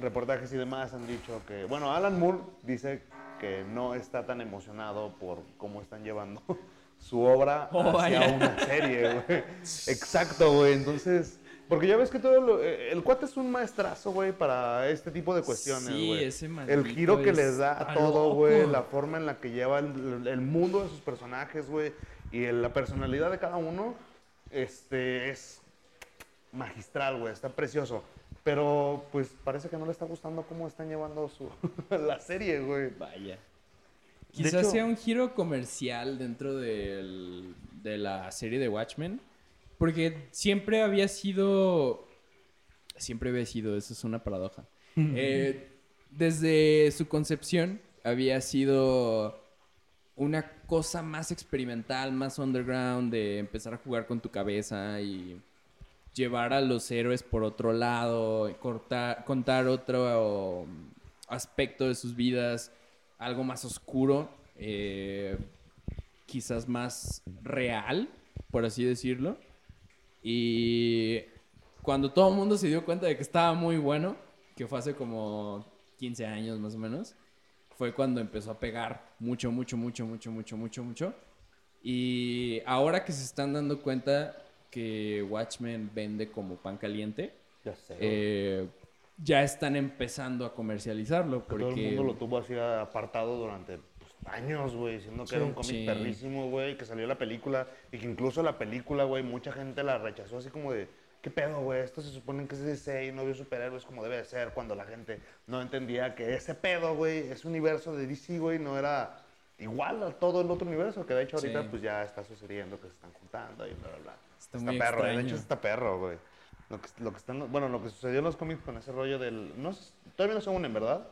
reportajes y demás han dicho que, bueno, Alan Moore dice que no está tan emocionado por cómo están llevando su obra Oh, hacia vaya. una serie, güey. Exacto, güey. Entonces, porque ya ves que todo lo- eh, el cuate es un maestrazo, güey, para este tipo de cuestiones, Sí, güey. ese El giro que es- les da a todo, güey, la forma en la que lleva el, el mundo de sus personajes, güey, y la personalidad de cada uno, este, es magistral, güey, está precioso. Pero, pues, parece que no le está gustando cómo están llevando su, la serie, güey. Vaya. Quizás hecho- sea un giro comercial dentro del- de la serie de Watchmen. Porque siempre había sido. Siempre había sido, eso es una paradoja. Eh, desde su concepción había sido una cosa más experimental, más underground, de empezar a jugar con tu cabeza y llevar a los héroes por otro lado, cortar, contar otro aspecto de sus vidas, algo más oscuro, eh, quizás más real, por así decirlo. Y cuando todo el mundo se dio cuenta de que estaba muy bueno, que fue hace como 15 años más o menos, fue cuando empezó a pegar mucho, mucho, mucho, mucho, mucho, mucho, mucho. Y ahora que se están dando cuenta que Watchmen vende como pan caliente, Ya sé. eh, ya están empezando a comercializarlo. Que todo el Porque mundo lo tuvo así apartado durante pues, años, güey, diciendo que era un cómic Sí. perrísimo, güey, que salió la película y que incluso la película, güey, mucha gente la rechazó así como de, ¿qué pedo, güey? Esto se supone que es DC y no vio superhéroes como debe de ser cuando la gente no entendía que ese pedo, güey, ese universo de DC, güey, no era igual a todo el otro universo, que de hecho ahorita Sí. pues ya está sucediendo que se están juntando y bla, bla, bla. Está muy perro, de extraño. hecho está perro, güey. Lo que, lo que están, bueno, lo que sucedió en los cómics con ese rollo del, no sé, todavía no se unen, ¿verdad?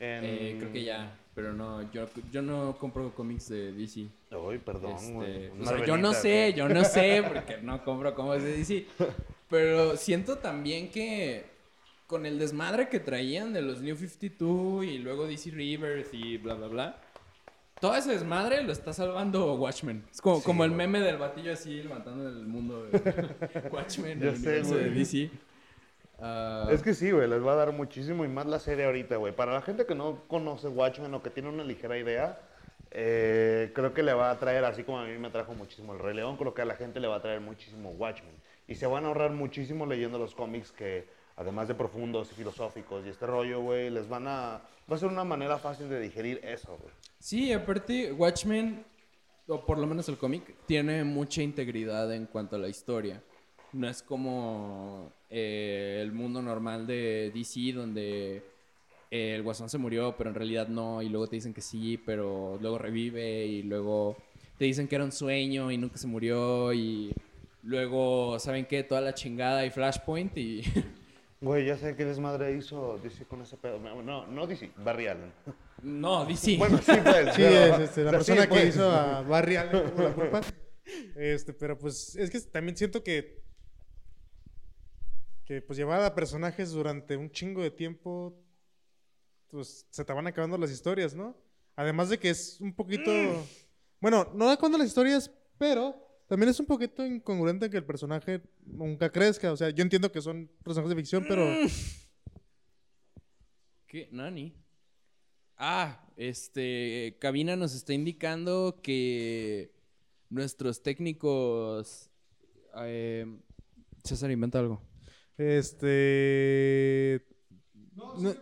En- eh, creo que ya, pero no, yo, yo no compro cómics de DC. Uy, perdón, Este, güey. o sea, yo no sé, yo no sé, porque no compro cómics de DC. Pero siento también que con el desmadre que traían de los New 52 y luego DC Rebirth y bla, bla, bla. Todo ese desmadre lo está salvando Watchmen. Es como, Sí, como el güey. meme del batillo así levantando el mundo de Watchmen, Ya el sé, de. DC. Es que sí, güey, les va a dar muchísimo y más la serie ahorita, güey. Para la gente que no conoce Watchmen o que tiene una ligera idea, eh, creo que le va a traer, así como a mí me trajo muchísimo el Rey León, creo que a la gente le va a traer muchísimo Watchmen. Y se van a ahorrar muchísimo leyendo los cómics que, además de profundos y filosóficos y este rollo, güey, les van a... Va a ser una manera fácil de digerir eso, güey. Sí, aparte, Watchmen, o por lo menos el cómic, tiene mucha integridad en cuanto a la historia. No es como eh, el mundo normal de DC, donde eh, el guasón se murió, pero en realidad no, y luego te dicen que sí, pero luego revive, y luego te dicen que era un sueño y nunca se murió, y luego, ¿saben qué? Toda la chingada y Flashpoint, y Güey, ya sé qué desmadre hizo DC con ese pedo. No, no DC, Barry Allen. no, DC. Bueno, sí, pues. Sí, pero- es este, la sí, persona que pues. hizo a Barry Allen tuvo la culpa. Este, pero pues es que también siento que que pues llevar a personajes durante un chingo de tiempo pues se te van acabando las historias, ¿no? Además de que es un poquito bueno, no acabando las historias, pero también es un poquito incongruente que el personaje nunca crezca, o sea, yo entiendo que son personajes de ficción, pero ¿Qué? Nani. Ah, este. Cabina nos está indicando que nuestros técnicos. eh, César inventa algo. Este. No,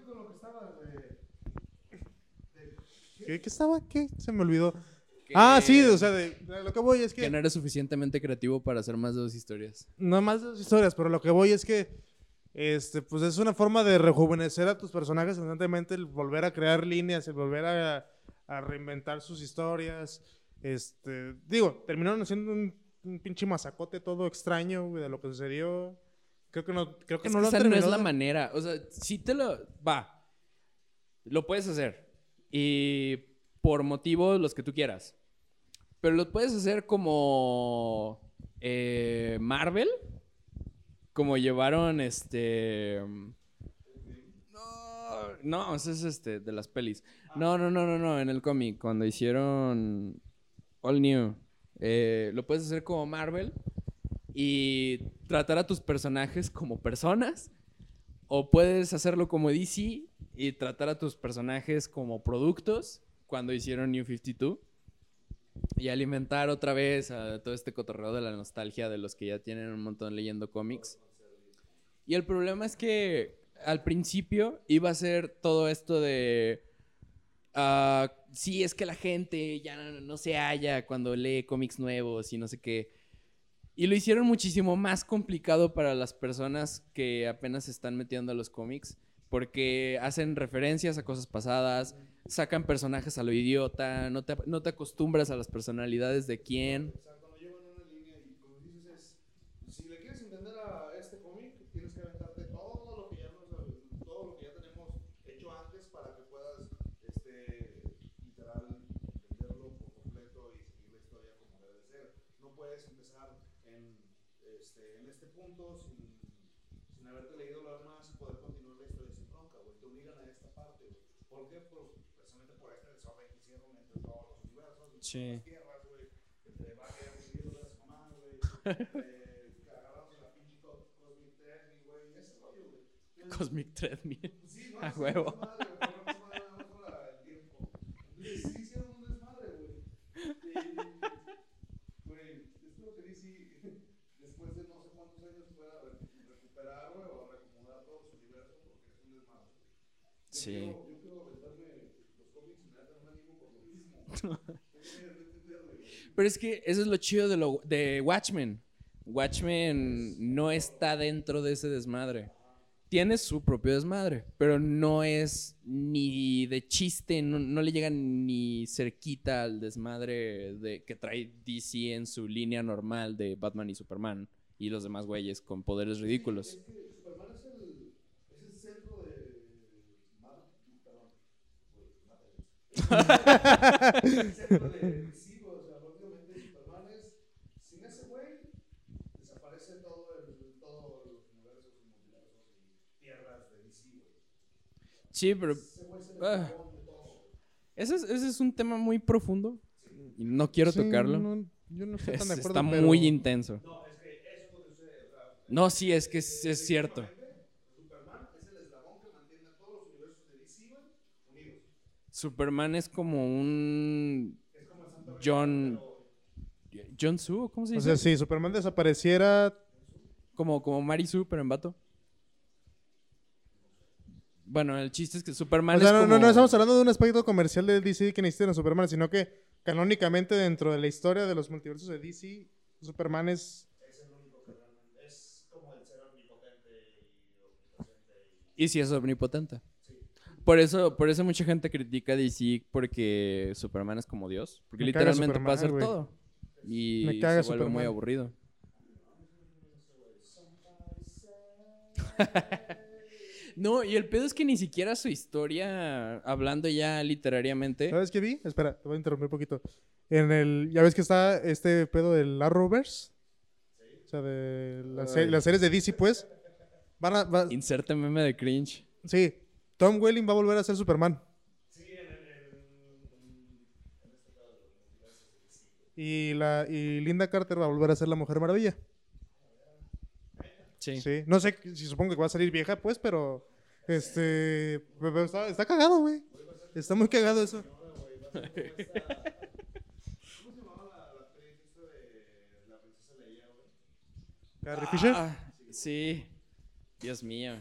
¿Qué, qué estaba? ¿Qué? Se me olvidó. Ah, sí, o sea, de, de lo que voy es que. Que no eres suficientemente creativo para hacer más de dos historias. No más de las historias, pero lo que voy es que. Este, pues es una forma de rejuvenecer a tus personajes constantemente, el volver a crear líneas, el volver a, a reinventar sus historias. Este, digo, terminaron haciendo un, un pinche masacote todo extraño güey, de lo que sucedió. Creo que no, creo que Es no que lo esa no es la de- manera. O sea, si te lo. Va. Lo puedes hacer. Y por motivos los que tú quieras. Pero lo puedes hacer como. eh, Marvel. Como llevaron este. No, no, ese es este, de las pelis. No, no, no, no, no, en el cómic, cuando hicieron All New. Eh, lo puedes hacer como Marvel y tratar a tus personajes como personas. O puedes hacerlo como DC y tratar a tus personajes como productos, cuando hicieron New 52. Y alimentar otra vez a todo este cotorreo de la nostalgia de los que ya tienen un montón leyendo cómics. Y el problema es que al principio iba a ser todo esto de... ah, sí, es que la gente ya no, no se halla cuando lee cómics nuevos y no sé qué. Y lo hicieron muchísimo más complicado para las personas que apenas se están metiendo a los cómics. Porque hacen referencias a cosas pasadas, sacan personajes a lo idiota, no te, acostumbras a las personalidades de quién. O sea, cuando llevan una línea y como dices es, si le quieres entender a este cómic, tienes que aventarte todo lo que ya tenemos hecho antes para que puedas, este, literal, entenderlo por completo y seguir la historia como debe de ser. No puedes empezar en este, este punto sin, sin haberte leído lo demás y poder continuar la historia sin bronca, güey. Te obligan a esta parte, güey. ¿Por qué? Pues precisamente por este desorden que hicieron entre todos los universos, entre Sí. las tierras, güey. Entre Bagger y Dios de las mamás, güey. Eh, la pinche co- Cosmic Treadmill, güey. Ese rollo, güey. Entonces, Cosmic Treadmill. Sí, no, A huevo desmadre, güey, pero no se va a dar para el tiempo. Entonces, sí hicieron un desmadre, güey. Y, güey, espero que DC, después de no sé cuántos años, pueda re- recuperar, güey, o reacomodar todo su universo, porque es un desmadre. Yo Sí. quiero- Yo quiero aventarme los cómics y me da un ánimo por lo mismo. Tengo que entenderle, güey. Pero es que eso es lo chido de, lo, de Watchmen. Watchmen no está dentro de ese desmadre. Tiene su propio desmadre, pero no es ni de chiste, no, no le llega ni cerquita al desmadre de, que trae DC en su línea normal de Batman y Superman y los demás güeyes con poderes ridículos. Es que Superman es el, es el centro de. Mar- perdón. güey, mátale. el centro de DC, güey, o sea, prácticamente Superman es. Sin ese güey, desaparece todo el, todos los universos y multiversos y tierras de DC, güey. Sí, pero es Ah. ese es, ese es un tema muy profundo y no quiero Sí, tocarlo. no, yo no estoy Es- tan de acuerdo. está pero- muy intenso. No, es que eso es lo que sucede. O sea, No, sí, es que es, es cierto. Superman es el eslabón que mantiene a todos los universos de DC, güey, unidos. Superman es como un John John Sue, ¿cómo se O dice? sea, si Superman desapareciera, Como como Mary Sue, pero en vato. Bueno, el chiste es que Superman o sea, es no, como no, no estamos hablando de un aspecto comercial de DC que necesiten a Superman, sino que canónicamente dentro de la historia de los multiversos de DC, Superman es... es el único que realmente es como el ser omnipotente y sí es omnipotente. Por eso, por eso mucha gente critica a DC porque Superman es como Dios. Porque Me literalmente puede hacer todo. Y Me caga se vuelve muy Superman. aburrido. no, y el pedo es que ni siquiera su historia, hablando ya literariamente, ¿Sabes qué vi? Espera, te voy a interrumpir un poquito. En el, ya ves que está este pedo del Arrowverse. O sea, de las, las series de DC, pues. Van a, va- inserte meme de cringe. sí, Tom Welling va a volver a ser Superman. Y, la, y Linda Carter va a volver a ser la Mujer Maravilla. Sí. Sí. No sé si supongo que va a salir vieja, pues, pero. Este. pero Está, está cagado, güey. Está muy cagado eso. ¿Cómo se llamaba la, la actriz esta de la princesa Leia, güey? Carrie Fisher. Ah, sí. Dios mío.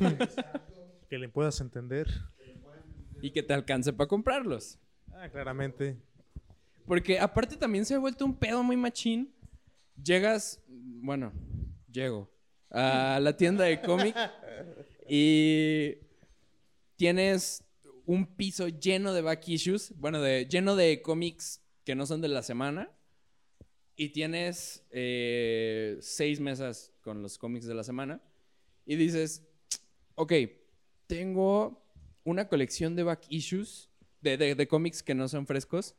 Que le puedas entender. y que te alcance para comprarlos. Ah, claramente. Porque aparte también se ha vuelto un pedo muy machín. Llegas, bueno, llego a la tienda de cómic y tienes un piso lleno de back issues, bueno, de, lleno de cómics que no son de la semana. Y tienes eh, seis mesas con los cómics de la semana. Y dices, ok, tengo una colección de back issues, de, de- cómics que no son frescos,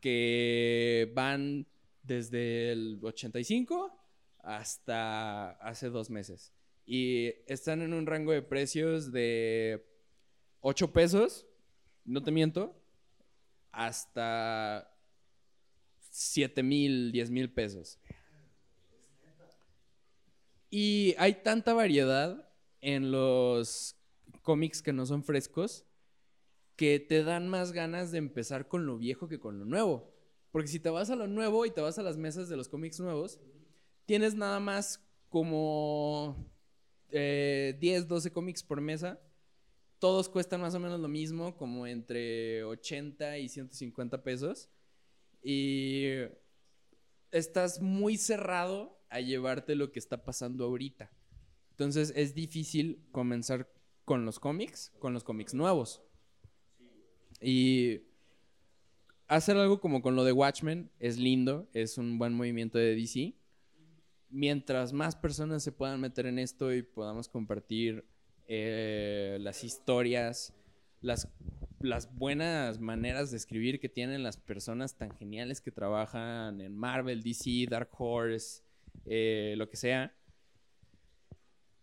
que van desde el 85 hasta hace dos meses. Y están en un rango de precios de 8 pesos, no te miento, hasta 7 mil, 10 mil pesos. Y hay tanta variedad en los cómics que no son frescos que te dan más ganas de empezar con lo viejo que con lo nuevo. Porque si te vas a lo nuevo y te vas a las mesas de los cómics nuevos, tienes nada más como eh, 10, 12 cómics por mesa. Todos cuestan más o menos lo mismo, como entre 80 y 150 pesos. Y estás muy cerrado a llevarte lo que está pasando ahorita. Entonces es difícil comenzar con los cómics, con los cómics nuevos. Y hacer algo como con lo de Watchmen es lindo, es un buen movimiento de DC. Mientras más personas se puedan meter en esto y podamos compartir eh, las historias, las, buenas maneras de escribir que tienen las personas tan geniales que trabajan en Marvel, DC, Dark Horse, eh, lo que sea.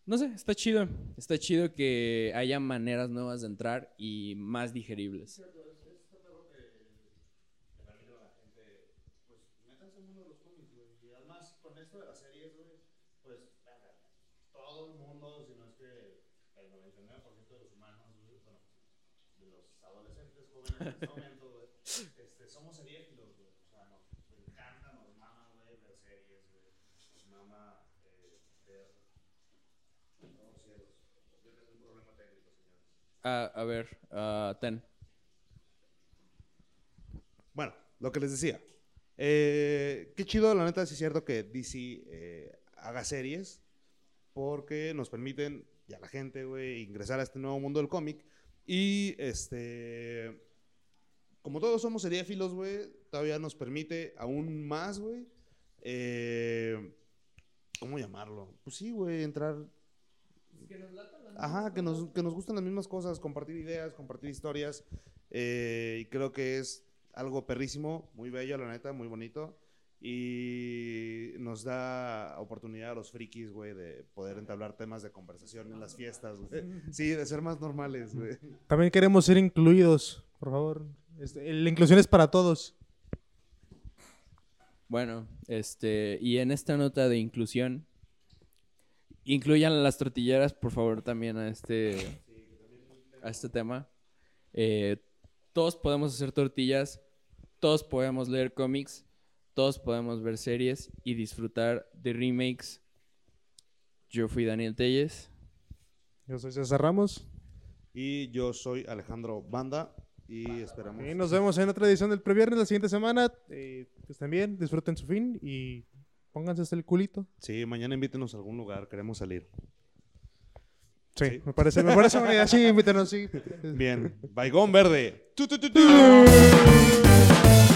No sé, está chido. Está chido que haya maneras nuevas de entrar y más digeribles. güey. Y además, con esto de las series, güey, venga, todo el mundo, si no es que el 99% de los humanos, güey, bueno, de los adolescentes jóvenes en este somos seriéfilos, güey. O sea, nos encanta, nos mama, güey, ver series, güey. Nos mama ver. Ah, a ver, ah, Ten. Bueno, lo que les decía. Eh, qué chido, la neta, sí es cierto que DC eh, haga series porque nos permiten, y a la gente, güey, ingresar a este nuevo mundo del cómic. Y, este, como todos somos seriéfilos, güey, todavía nos permite aún más, güey, eh, ¿cómo llamarlo? Pues sí, güey, entrar... Ajá, que nos, que nos gustan las mismas cosas, compartir ideas, compartir historias. eh, y creo que es algo perrísimo, muy bello, la neta, muy bonito. Y nos da oportunidad a los frikis, güey, de poder entablar temas de conversación en las fiestas, güey. Sí, de ser más normales, güey. También queremos ser incluidos, por favor. Este, la inclusión es para todos. Bueno, este, y en esta nota de inclusión, incluyan las tortilleras, por favor, también a este, a este tema. Eh, todos podemos hacer tortillas, todos podemos leer cómics, todos podemos ver series y disfrutar de remakes. Yo fui Daniel Telles. Yo soy César Ramos. Y yo soy Alejandro Banda y esperamos... Y nos vemos en otra edición del previernes la siguiente semana. Eh, que estén bien, disfruten su fin y pónganse hasta el culito. Sí, mañana invítenos a algún lugar, queremos salir. Sí, Sí. me parece, me parece buena idea. Sí, invítenos, sí. Bien, Baigón Verde. Tu.